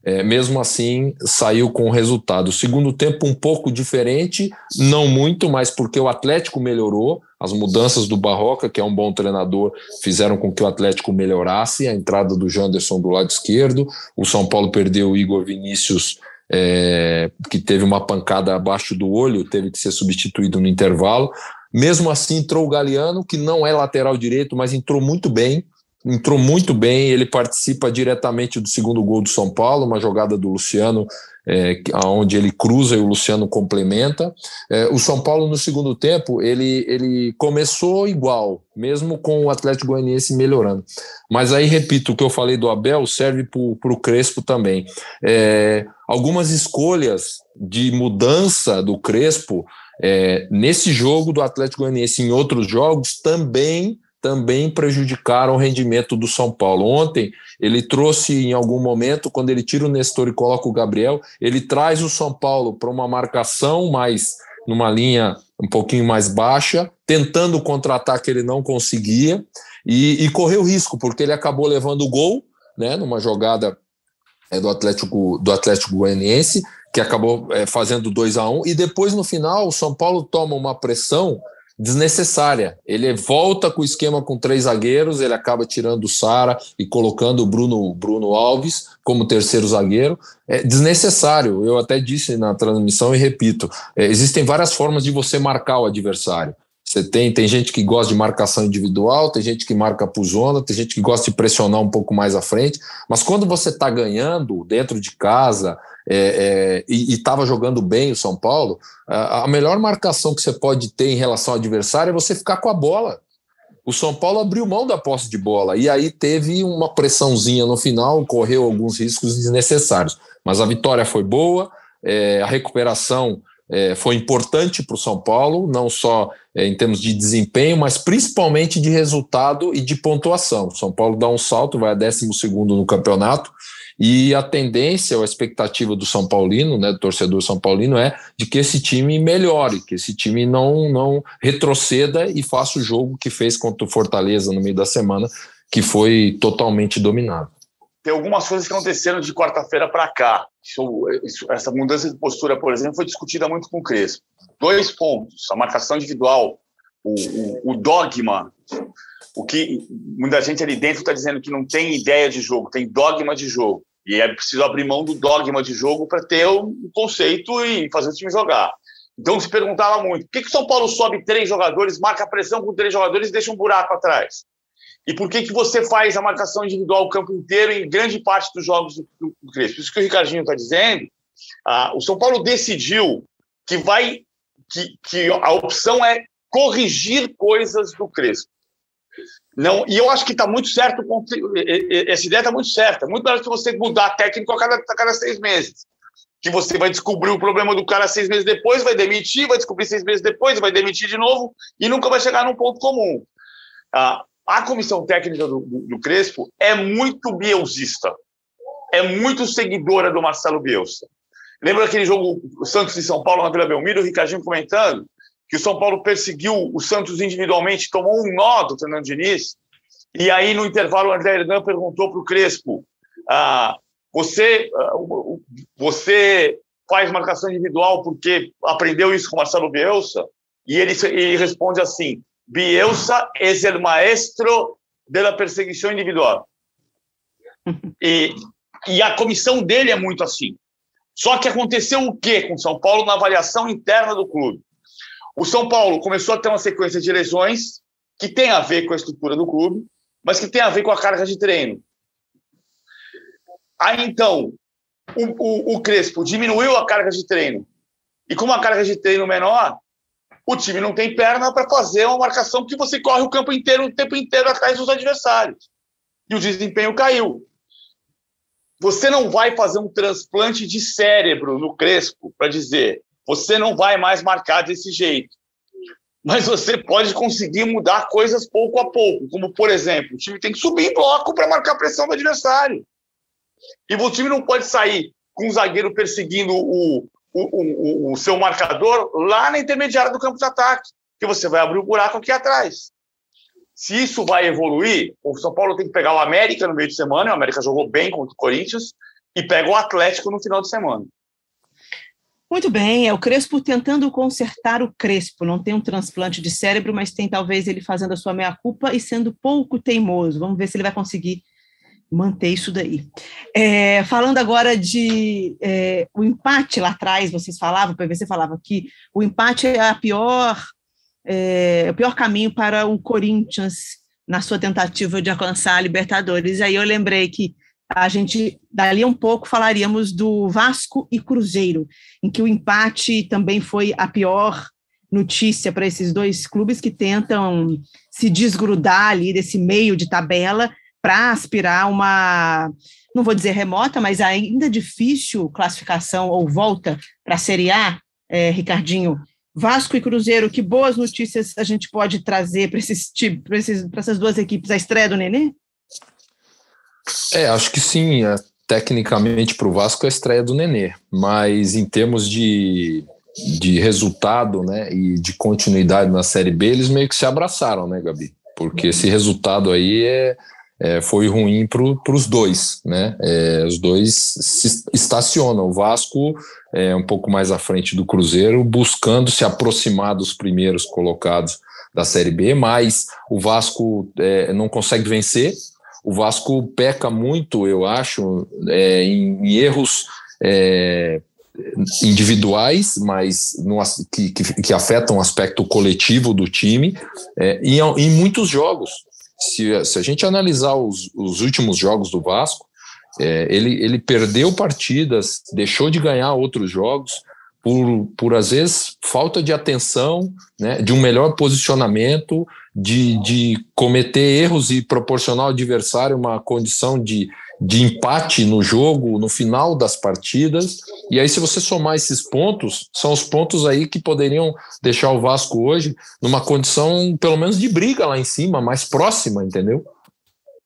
É, mesmo assim, saiu com o resultado. Segundo tempo um pouco diferente, não muito, mas porque o Atlético melhorou. As mudanças do Barroca, que é um bom treinador, fizeram com que o Atlético melhorasse. A entrada do Janderson do lado esquerdo. O São Paulo perdeu o Igor Vinícius, é, que teve uma pancada abaixo do olho, teve que ser substituído no intervalo. Mesmo assim, entrou o Galeano, que não é lateral direito, mas entrou muito bem entrou muito bem, ele participa diretamente do segundo gol do São Paulo, uma jogada do Luciano, é, onde ele cruza e o Luciano complementa. É, o São Paulo, no segundo tempo, ele, ele começou igual, mesmo com o Atlético Goianiense melhorando. Mas aí, repito, o que eu falei do Abel serve para o Crespo também. É, algumas escolhas de mudança do Crespo é, nesse jogo do Atlético Goianiense em outros jogos também também prejudicaram o rendimento do São Paulo. Ontem, ele trouxe em algum momento, quando ele tira o Nestor e coloca o Gabriel, ele traz o São Paulo para uma marcação mais numa linha um pouquinho mais baixa, tentando contra-ataque ele não conseguia e, e correu risco, porque ele acabou levando o gol, né, numa jogada é, do Atlético do Atlético Goianiense, que acabou é, fazendo 2 a 1 um, e depois no final o São Paulo toma uma pressão desnecessária. Ele volta com o esquema com três zagueiros, ele acaba tirando o Sara e colocando o Bruno, Bruno Alves como terceiro zagueiro. É desnecessário. Eu até disse na transmissão e repito: é, existem várias formas de você marcar o adversário. Você tem, tem gente que gosta de marcação individual, tem gente que marca por zona, tem gente que gosta de pressionar um pouco mais à frente, mas quando você está ganhando dentro de casa, é, é, e estava jogando bem o São Paulo, a, a, melhor marcação que você pode ter em relação ao adversário é você ficar com a bola. O São Paulo abriu mão da posse de bola e aí teve uma pressãozinha no final, correu alguns riscos desnecessários. Mas a vitória foi boa, é, a recuperação é, foi importante para o São Paulo, não só é, em termos de desempenho, mas principalmente de resultado e de pontuação. O São Paulo dá um salto, vai a 12 no campeonato e a tendência, a expectativa do São Paulino, né, do torcedor São Paulino, é de que esse time melhore, que esse time não, não retroceda e faça o jogo que fez contra o Fortaleza no meio da semana, que foi totalmente dominado. Tem algumas coisas que aconteceram de quarta-feira para cá. Isso, isso, essa mudança de postura, por exemplo, foi discutida muito com o Crespo. Dois pontos: a marcação individual, o, o, o dogma o que muita gente ali dentro está dizendo que não tem ideia de jogo, tem dogma de jogo. E é preciso abrir mão do dogma de jogo para ter um conceito e fazer o time jogar. Então se perguntava muito: por que, o São Paulo sobe três jogadores, marca pressão com três jogadores e deixa um buraco atrás? E por que, que você faz a marcação individual o campo inteiro em grande parte dos jogos do, do, do Crespo? Isso que o Ricardinho está dizendo. Ah, o São Paulo decidiu que vai que, que a opção é corrigir coisas do Crespo. Não, e eu acho que está muito certo, essa ideia está muito certa. Muito melhor que você mudar técnico a cada, a cada seis meses. Que você vai descobrir o problema do cara seis meses depois, vai demitir, vai descobrir seis meses depois, vai demitir de novo e nunca vai chegar num ponto comum. Ah, a comissão técnica do, do, do Crespo é muito bielsista, é muito seguidora do Marcelo Bielsa. Lembra aquele jogo Santos e São Paulo na Vila Belmiro, o Ricardinho comentando que o São Paulo perseguiu o Santos individualmente, tomou um nó do Fernando Diniz, e aí no intervalo o André Hernan perguntou para o Crespo, ah, você, ah, você faz marcação individual porque aprendeu isso com Marcelo Bielsa? E ele, ele responde assim, Bielsa es el maestro de la perseguição individual. E, e a comissão dele é muito assim. Só que aconteceu o quê com o São Paulo na avaliação interna do clube? O São Paulo começou a ter uma sequência de lesões que tem a ver com a estrutura do clube, mas que tem a ver com a carga de treino. Aí então, o, o, o Crespo diminuiu a carga de treino. E com uma carga de treino menor, o time não tem perna para fazer uma marcação que você corre o campo inteiro, o tempo inteiro atrás dos adversários. E o desempenho caiu. Você não vai fazer um transplante de cérebro no Crespo para dizer você não vai mais marcar desse jeito. Mas você pode conseguir mudar coisas pouco a pouco, como, por exemplo, o time tem que subir em bloco para marcar a pressão do adversário. E o time não pode sair com o zagueiro perseguindo o, o, o, o seu marcador lá na intermediária do campo de ataque, que você vai abrir o um buraco aqui atrás. Se isso vai evoluir, o São Paulo tem que pegar o América no meio de semana, o América jogou bem contra o Corinthians, e pega o Atlético no final de semana. Muito bem, é o Crespo tentando consertar o Crespo. Não tem um transplante de cérebro, mas tem talvez ele fazendo a sua meia-culpa e sendo pouco teimoso. Vamos ver se ele vai conseguir manter isso daí. É, falando agora de é, o empate lá atrás, vocês falavam, o PVC falava que o empate é a pior, é, o pior caminho para o Corinthians na sua tentativa de alcançar a Libertadores. Aí eu lembrei que a gente, dali um pouco, falaríamos do Vasco e Cruzeiro, em que o empate também foi a pior notícia para esses dois clubes que tentam se desgrudar ali desse meio de tabela para aspirar uma, não vou dizer remota, mas ainda difícil classificação ou volta para a Série A, é, Ricardinho. Vasco e Cruzeiro, que boas notícias a gente pode trazer para esses, esses, essas duas equipes? A estreia do Nenê? É, acho que sim. É, tecnicamente para o Vasco é a estreia do Nenê, mas em termos de, de resultado né, e de continuidade na Série B, eles meio que se abraçaram, né, Gabi? Porque esse resultado aí é, é, foi ruim para os dois, né? É, os dois se estacionam. O Vasco é um pouco mais à frente do Cruzeiro, buscando se aproximar dos primeiros colocados da Série B, mas o Vasco é, não consegue vencer. O Vasco peca muito, eu acho, é, em, em, erros é, individuais, mas no, que, que, que, afetam o aspecto coletivo do time, é, em, em muitos jogos. Se, se a gente analisar os, os últimos jogos do Vasco, é, ele, ele perdeu partidas, deixou de ganhar outros jogos por, por às vezes, falta de atenção, né, de um melhor posicionamento, de, de cometer erros e proporcionar ao adversário uma condição de, de empate no jogo, no final das partidas. E aí, se você somar esses pontos, são os pontos aí que poderiam deixar o Vasco hoje numa condição, pelo menos, de briga lá em cima, mais próxima, entendeu?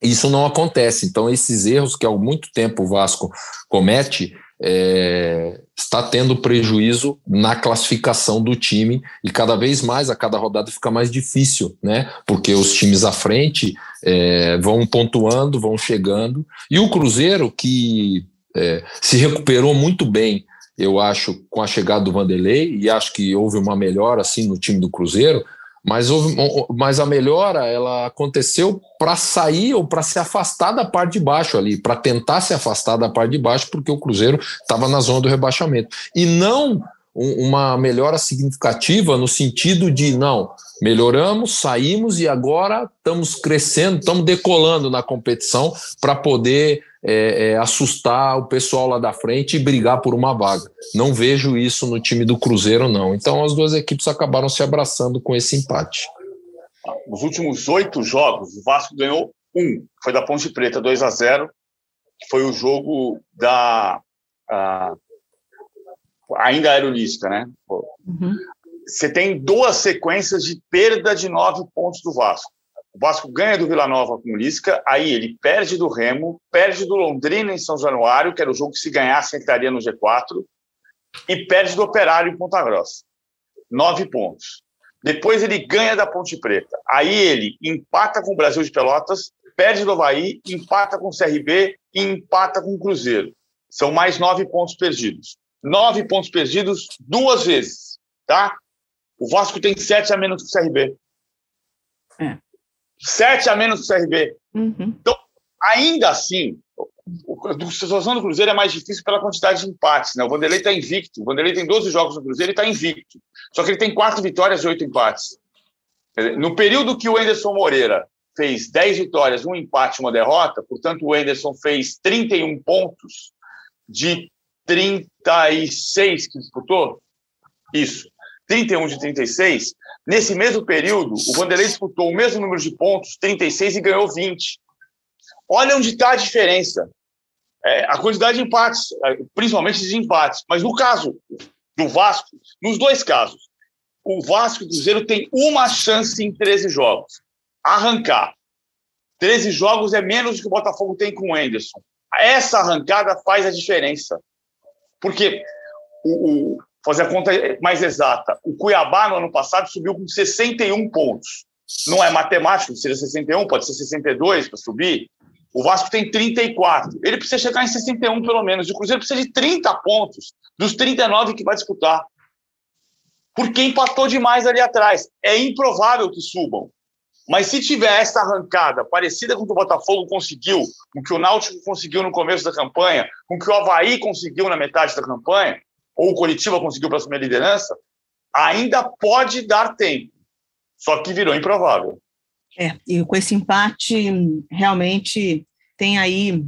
Isso não acontece. Então, esses erros que há muito tempo o Vasco comete, é, está tendo prejuízo na classificação do time e cada vez mais a cada rodada fica mais difícil, né? Porque os times à frente é, vão pontuando, vão chegando e o Cruzeiro que é, se recuperou muito bem, eu acho, com a chegada do Vanderlei e acho que houve uma melhora assim no time do Cruzeiro mas, houve, mas a melhora ela aconteceu para sair ou para se afastar da parte de baixo ali, para tentar se afastar da parte de baixo, porque o Cruzeiro estava na zona do rebaixamento. E não uma melhora significativa no sentido de não, melhoramos, saímos e agora estamos crescendo, estamos decolando na competição para poder é, é, assustar o pessoal lá da frente e brigar por uma vaga. Não vejo isso no time do Cruzeiro, não. Então as duas equipes acabaram se abraçando com esse empate. Nos últimos oito jogos, o Vasco ganhou um, foi da Ponte Preta, 2 a 0 que foi o jogo da. Ainda aerolística, né? Uhum. Você tem duas sequências de perda de nove pontos do Vasco. O Vasco ganha do Vila Nova com o Lisca, aí ele perde do Remo, perde do Londrina em São Januário, que era o jogo que se ganhasse entraria no G4, e perde do Operário em Ponta Grossa. Nove pontos. Depois ele ganha da Ponte Preta. Aí ele empata com o Brasil de Pelotas, perde do Havaí, empata com o CRB e empata com o Cruzeiro. São mais nove pontos perdidos. Nove pontos perdidos duas vezes, tá? O Vasco tem sete a menos que o CRB. É. Sete a menos que o CRB. Uhum. Então, ainda assim, a situação do Cruzeiro é mais difícil pela quantidade de empates. Né? O Vanderlei está invicto. O Vanderlei tem 12 jogos no Cruzeiro e está invicto. Só que ele tem quatro vitórias e oito empates. No período que o Anderson Moreira fez 10 vitórias, um empate e uma derrota, portanto, o Anderson fez 31 pontos de 36 que disputou. Isso. 31 de 36. Nesse mesmo período, o Vanderlei disputou o mesmo número de pontos, 36, e ganhou 20. Olha onde está a diferença. É, a quantidade de empates, é, principalmente de empates. Mas no caso do Vasco, nos dois casos, o Vasco e o Cruzeiro tem uma chance em 13 jogos. Arrancar. 13 jogos é menos do que o Botafogo tem com o Anderson. Essa arrancada faz a diferença. Porque o, o, fazer a conta mais exata, o Cuiabá no ano passado subiu com 61 pontos. Não é matemático, seja 61, pode ser 62 para subir. O Vasco tem 34. Ele precisa chegar em 61 pelo menos. O Cruzeiro precisa de 30 pontos dos 39 que vai disputar. Porque empatou demais ali atrás. É improvável que subam. Mas se tiver essa arrancada parecida com o que o Botafogo conseguiu, com o que o Náutico conseguiu no começo da campanha, com o que o Havaí conseguiu na metade da campanha, ou o Curitiba conseguiu para assumir a liderança, ainda pode dar tempo. Só que virou improvável. É, e com esse empate, realmente tem aí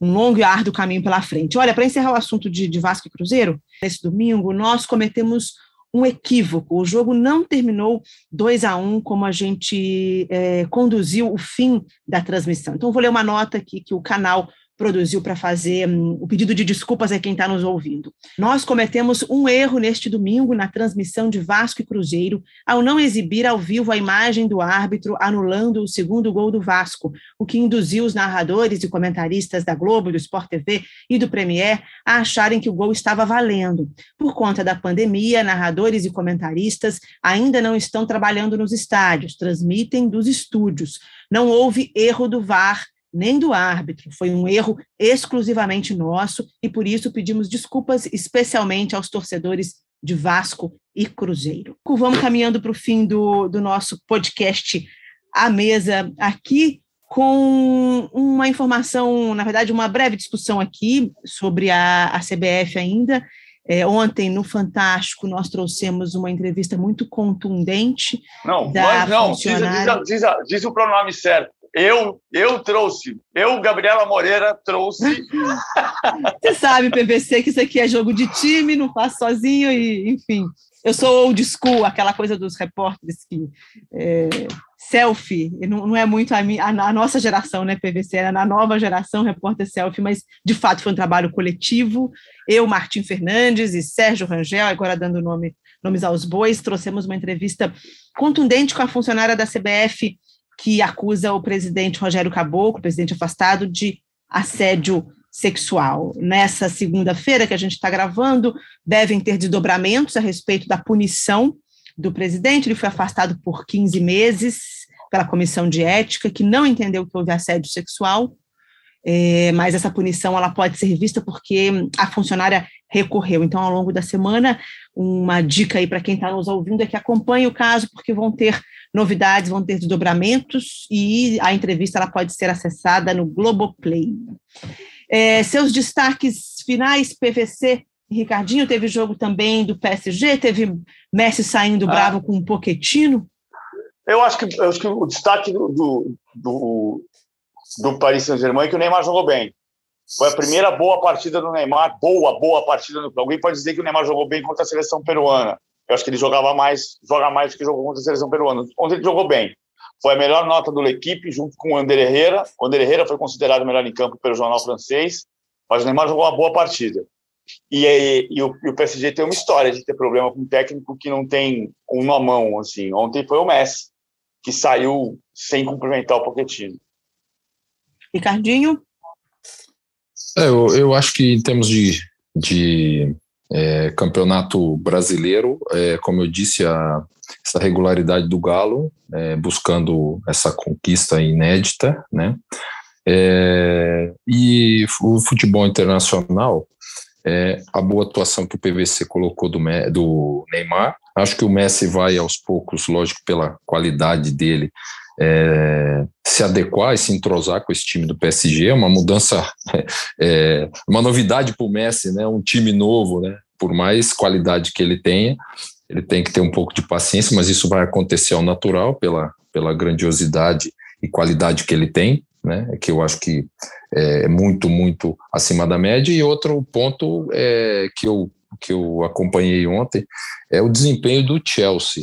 um longo e árduo caminho pela frente. Olha, para encerrar o assunto de, de Vasco e Cruzeiro, nesse domingo, nós cometemos um equívoco. O jogo não terminou 2 a 1 um, como a gente é, conduziu o fim da transmissão. Então, vou ler uma nota aqui que o canal produziu para fazer um, o pedido de desculpas a quem está nos ouvindo. Nós cometemos um erro neste domingo na transmissão de Vasco e Cruzeiro ao não exibir ao vivo a imagem do árbitro anulando o segundo gol do Vasco, o que induziu os narradores e comentaristas da Globo, do Sport TV e do Premier a acharem que o gol estava valendo. Por conta da pandemia, narradores e comentaristas ainda não estão trabalhando nos estádios, transmitem dos estúdios. Não houve erro do VAR nem do árbitro. Foi um erro exclusivamente nosso e por isso pedimos desculpas especialmente aos torcedores de Vasco e Cruzeiro. Vamos caminhando para o fim do, do nosso podcast à mesa aqui com uma informação, na verdade, uma breve discussão aqui sobre a, a CBF ainda. É, ontem, no Fantástico, nós trouxemos uma entrevista muito contundente. Não, da não, funcionária... diz, diz, diz, diz o pronome certo. Eu, eu trouxe. Eu, Gabriela Moreira, trouxe. Você sabe, PVC, que isso aqui é jogo de time, não faço sozinho, e, enfim. Eu sou old school, aquela coisa dos repórteres que. É, selfie, não, não é muito a, a, a, nossa geração, né, PVC, era na nova geração, repórter selfie, mas de fato foi um trabalho coletivo. Eu, Martim Fernandes e Sérgio Rangel, agora dando nome, nomes aos bois, trouxemos uma entrevista contundente com a funcionária da CBF que acusa o presidente Rogério Caboclo, presidente afastado, de assédio sexual. Nessa segunda-feira que a gente está gravando, devem ter desdobramentos a respeito da punição do presidente. Ele foi afastado por 15 meses pela comissão de ética, que não entendeu que houve assédio sexual. É, mas essa punição ela pode ser vista porque a funcionária recorreu. Então, ao longo da semana, uma dica aí para quem está nos ouvindo é que acompanhe o caso, porque vão ter novidades, vão ter desdobramentos e a entrevista ela pode ser acessada no Globoplay. É, seus destaques finais, PVC, Ricardinho, teve jogo também do PSG, teve Messi saindo ah. bravo com um Poquetino. Eu acho que, eu acho que o destaque do, do, do, do Paris Saint-Germain é que o Neymar jogou bem. Foi a primeira boa partida do Neymar, boa, boa partida. Do... Alguém pode dizer que o Neymar jogou bem contra a seleção peruana. Eu acho que ele jogava mais, joga mais do que jogou contra a seleção peruana. Onde ele jogou bem. Foi a melhor nota do equipe, junto com o Ander Herrera. O Ander Herrera foi considerado o melhor em campo pelo jornal francês, mas o Neymar jogou uma boa partida. E, e, e, o, e, o, PSG tem uma história de ter problema com um técnico que não tem um na mão. Assim. Ontem foi o Messi, que saiu sem cumprimentar o Pochettino. Ricardinho? É, eu, eu acho que em termos de, de é, campeonato brasileiro, é, como eu disse, a, essa regularidade do Galo, é, buscando essa conquista inédita, né? É, e o futebol internacional, é, a boa atuação que o PVC colocou do, do Neymar, acho que o Messi vai aos poucos, lógico, pela qualidade dele, é, se adequar e se entrosar com esse time do PSG, é uma mudança, é, uma novidade para o Messi, né? um time novo, né? por mais qualidade que ele tenha, ele tem que ter um pouco de paciência, mas isso vai acontecer ao natural pela, pela grandiosidade e qualidade que ele tem, né? que eu acho que é muito, muito acima da média. E outro ponto é, que, eu, que eu acompanhei ontem é o desempenho do Chelsea.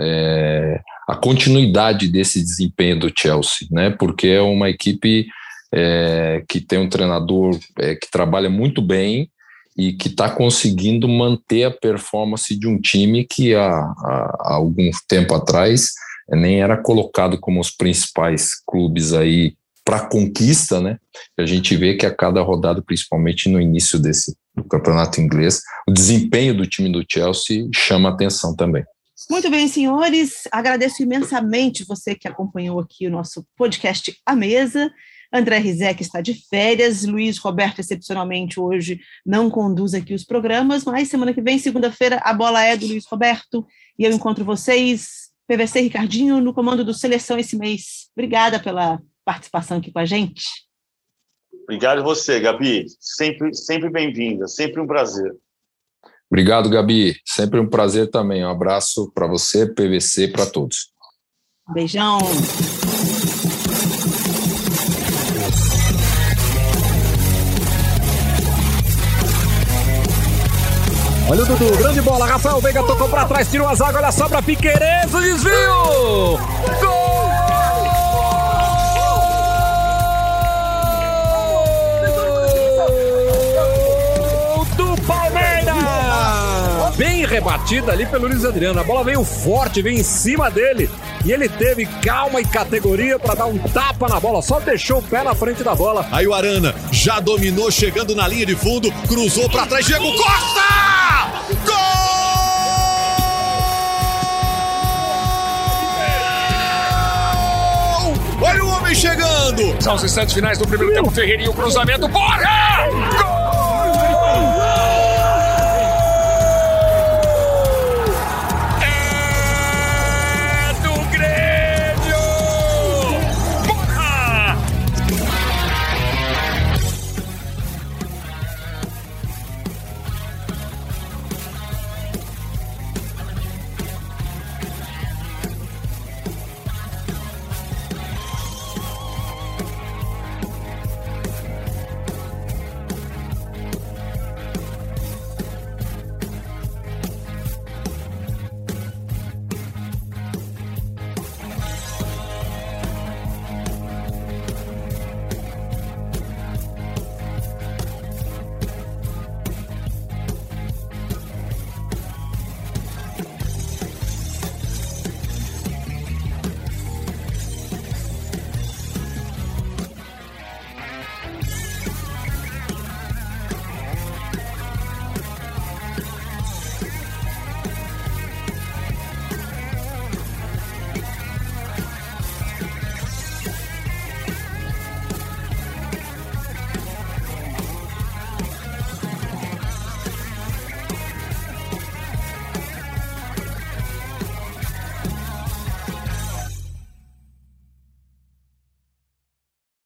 É, a continuidade desse desempenho do Chelsea, né? Porque é uma equipe é, que tem um treinador é, que trabalha muito bem e que está conseguindo manter a performance de um time que há, há, há algum tempo atrás é, nem era colocado como os principais clubes aí para conquista, né? A gente vê que a cada rodada, principalmente no início desse do campeonato inglês, o desempenho do time do Chelsea chama atenção também. Muito bem, senhores. Agradeço imensamente você que acompanhou aqui o nosso podcast à mesa. André Rizek está de férias, Luiz Roberto, excepcionalmente, hoje não conduz aqui os programas, mas semana que vem, segunda-feira, a bola é do Luiz Roberto e eu encontro vocês, PVC Ricardinho, no comando do Seleção esse mês. Obrigada pela participação aqui com a gente. Obrigado a você, Gabi. Sempre, sempre bem-vinda, sempre um prazer. Obrigado, Gabi. Sempre um prazer também. Um abraço para você, PVC, para todos. Beijão. Olha o Dudu, grande bola, Rafael Veiga tocou para trás, tirou a zaga, olha só para Piqueires, o desvio! Gol! Rebatida ali pelo Luiz Adriano. A bola veio forte, veio em cima dele. E ele teve calma e categoria para dar um tapa na bola, só deixou o pé na frente da bola. Aí o Arana já dominou, chegando na linha de fundo, cruzou para trás, Diego Costa! Gol! Olha o homem chegando! São os instantes finais do primeiro tempo. Ferreirinho, cruzamento, Borja! Gol!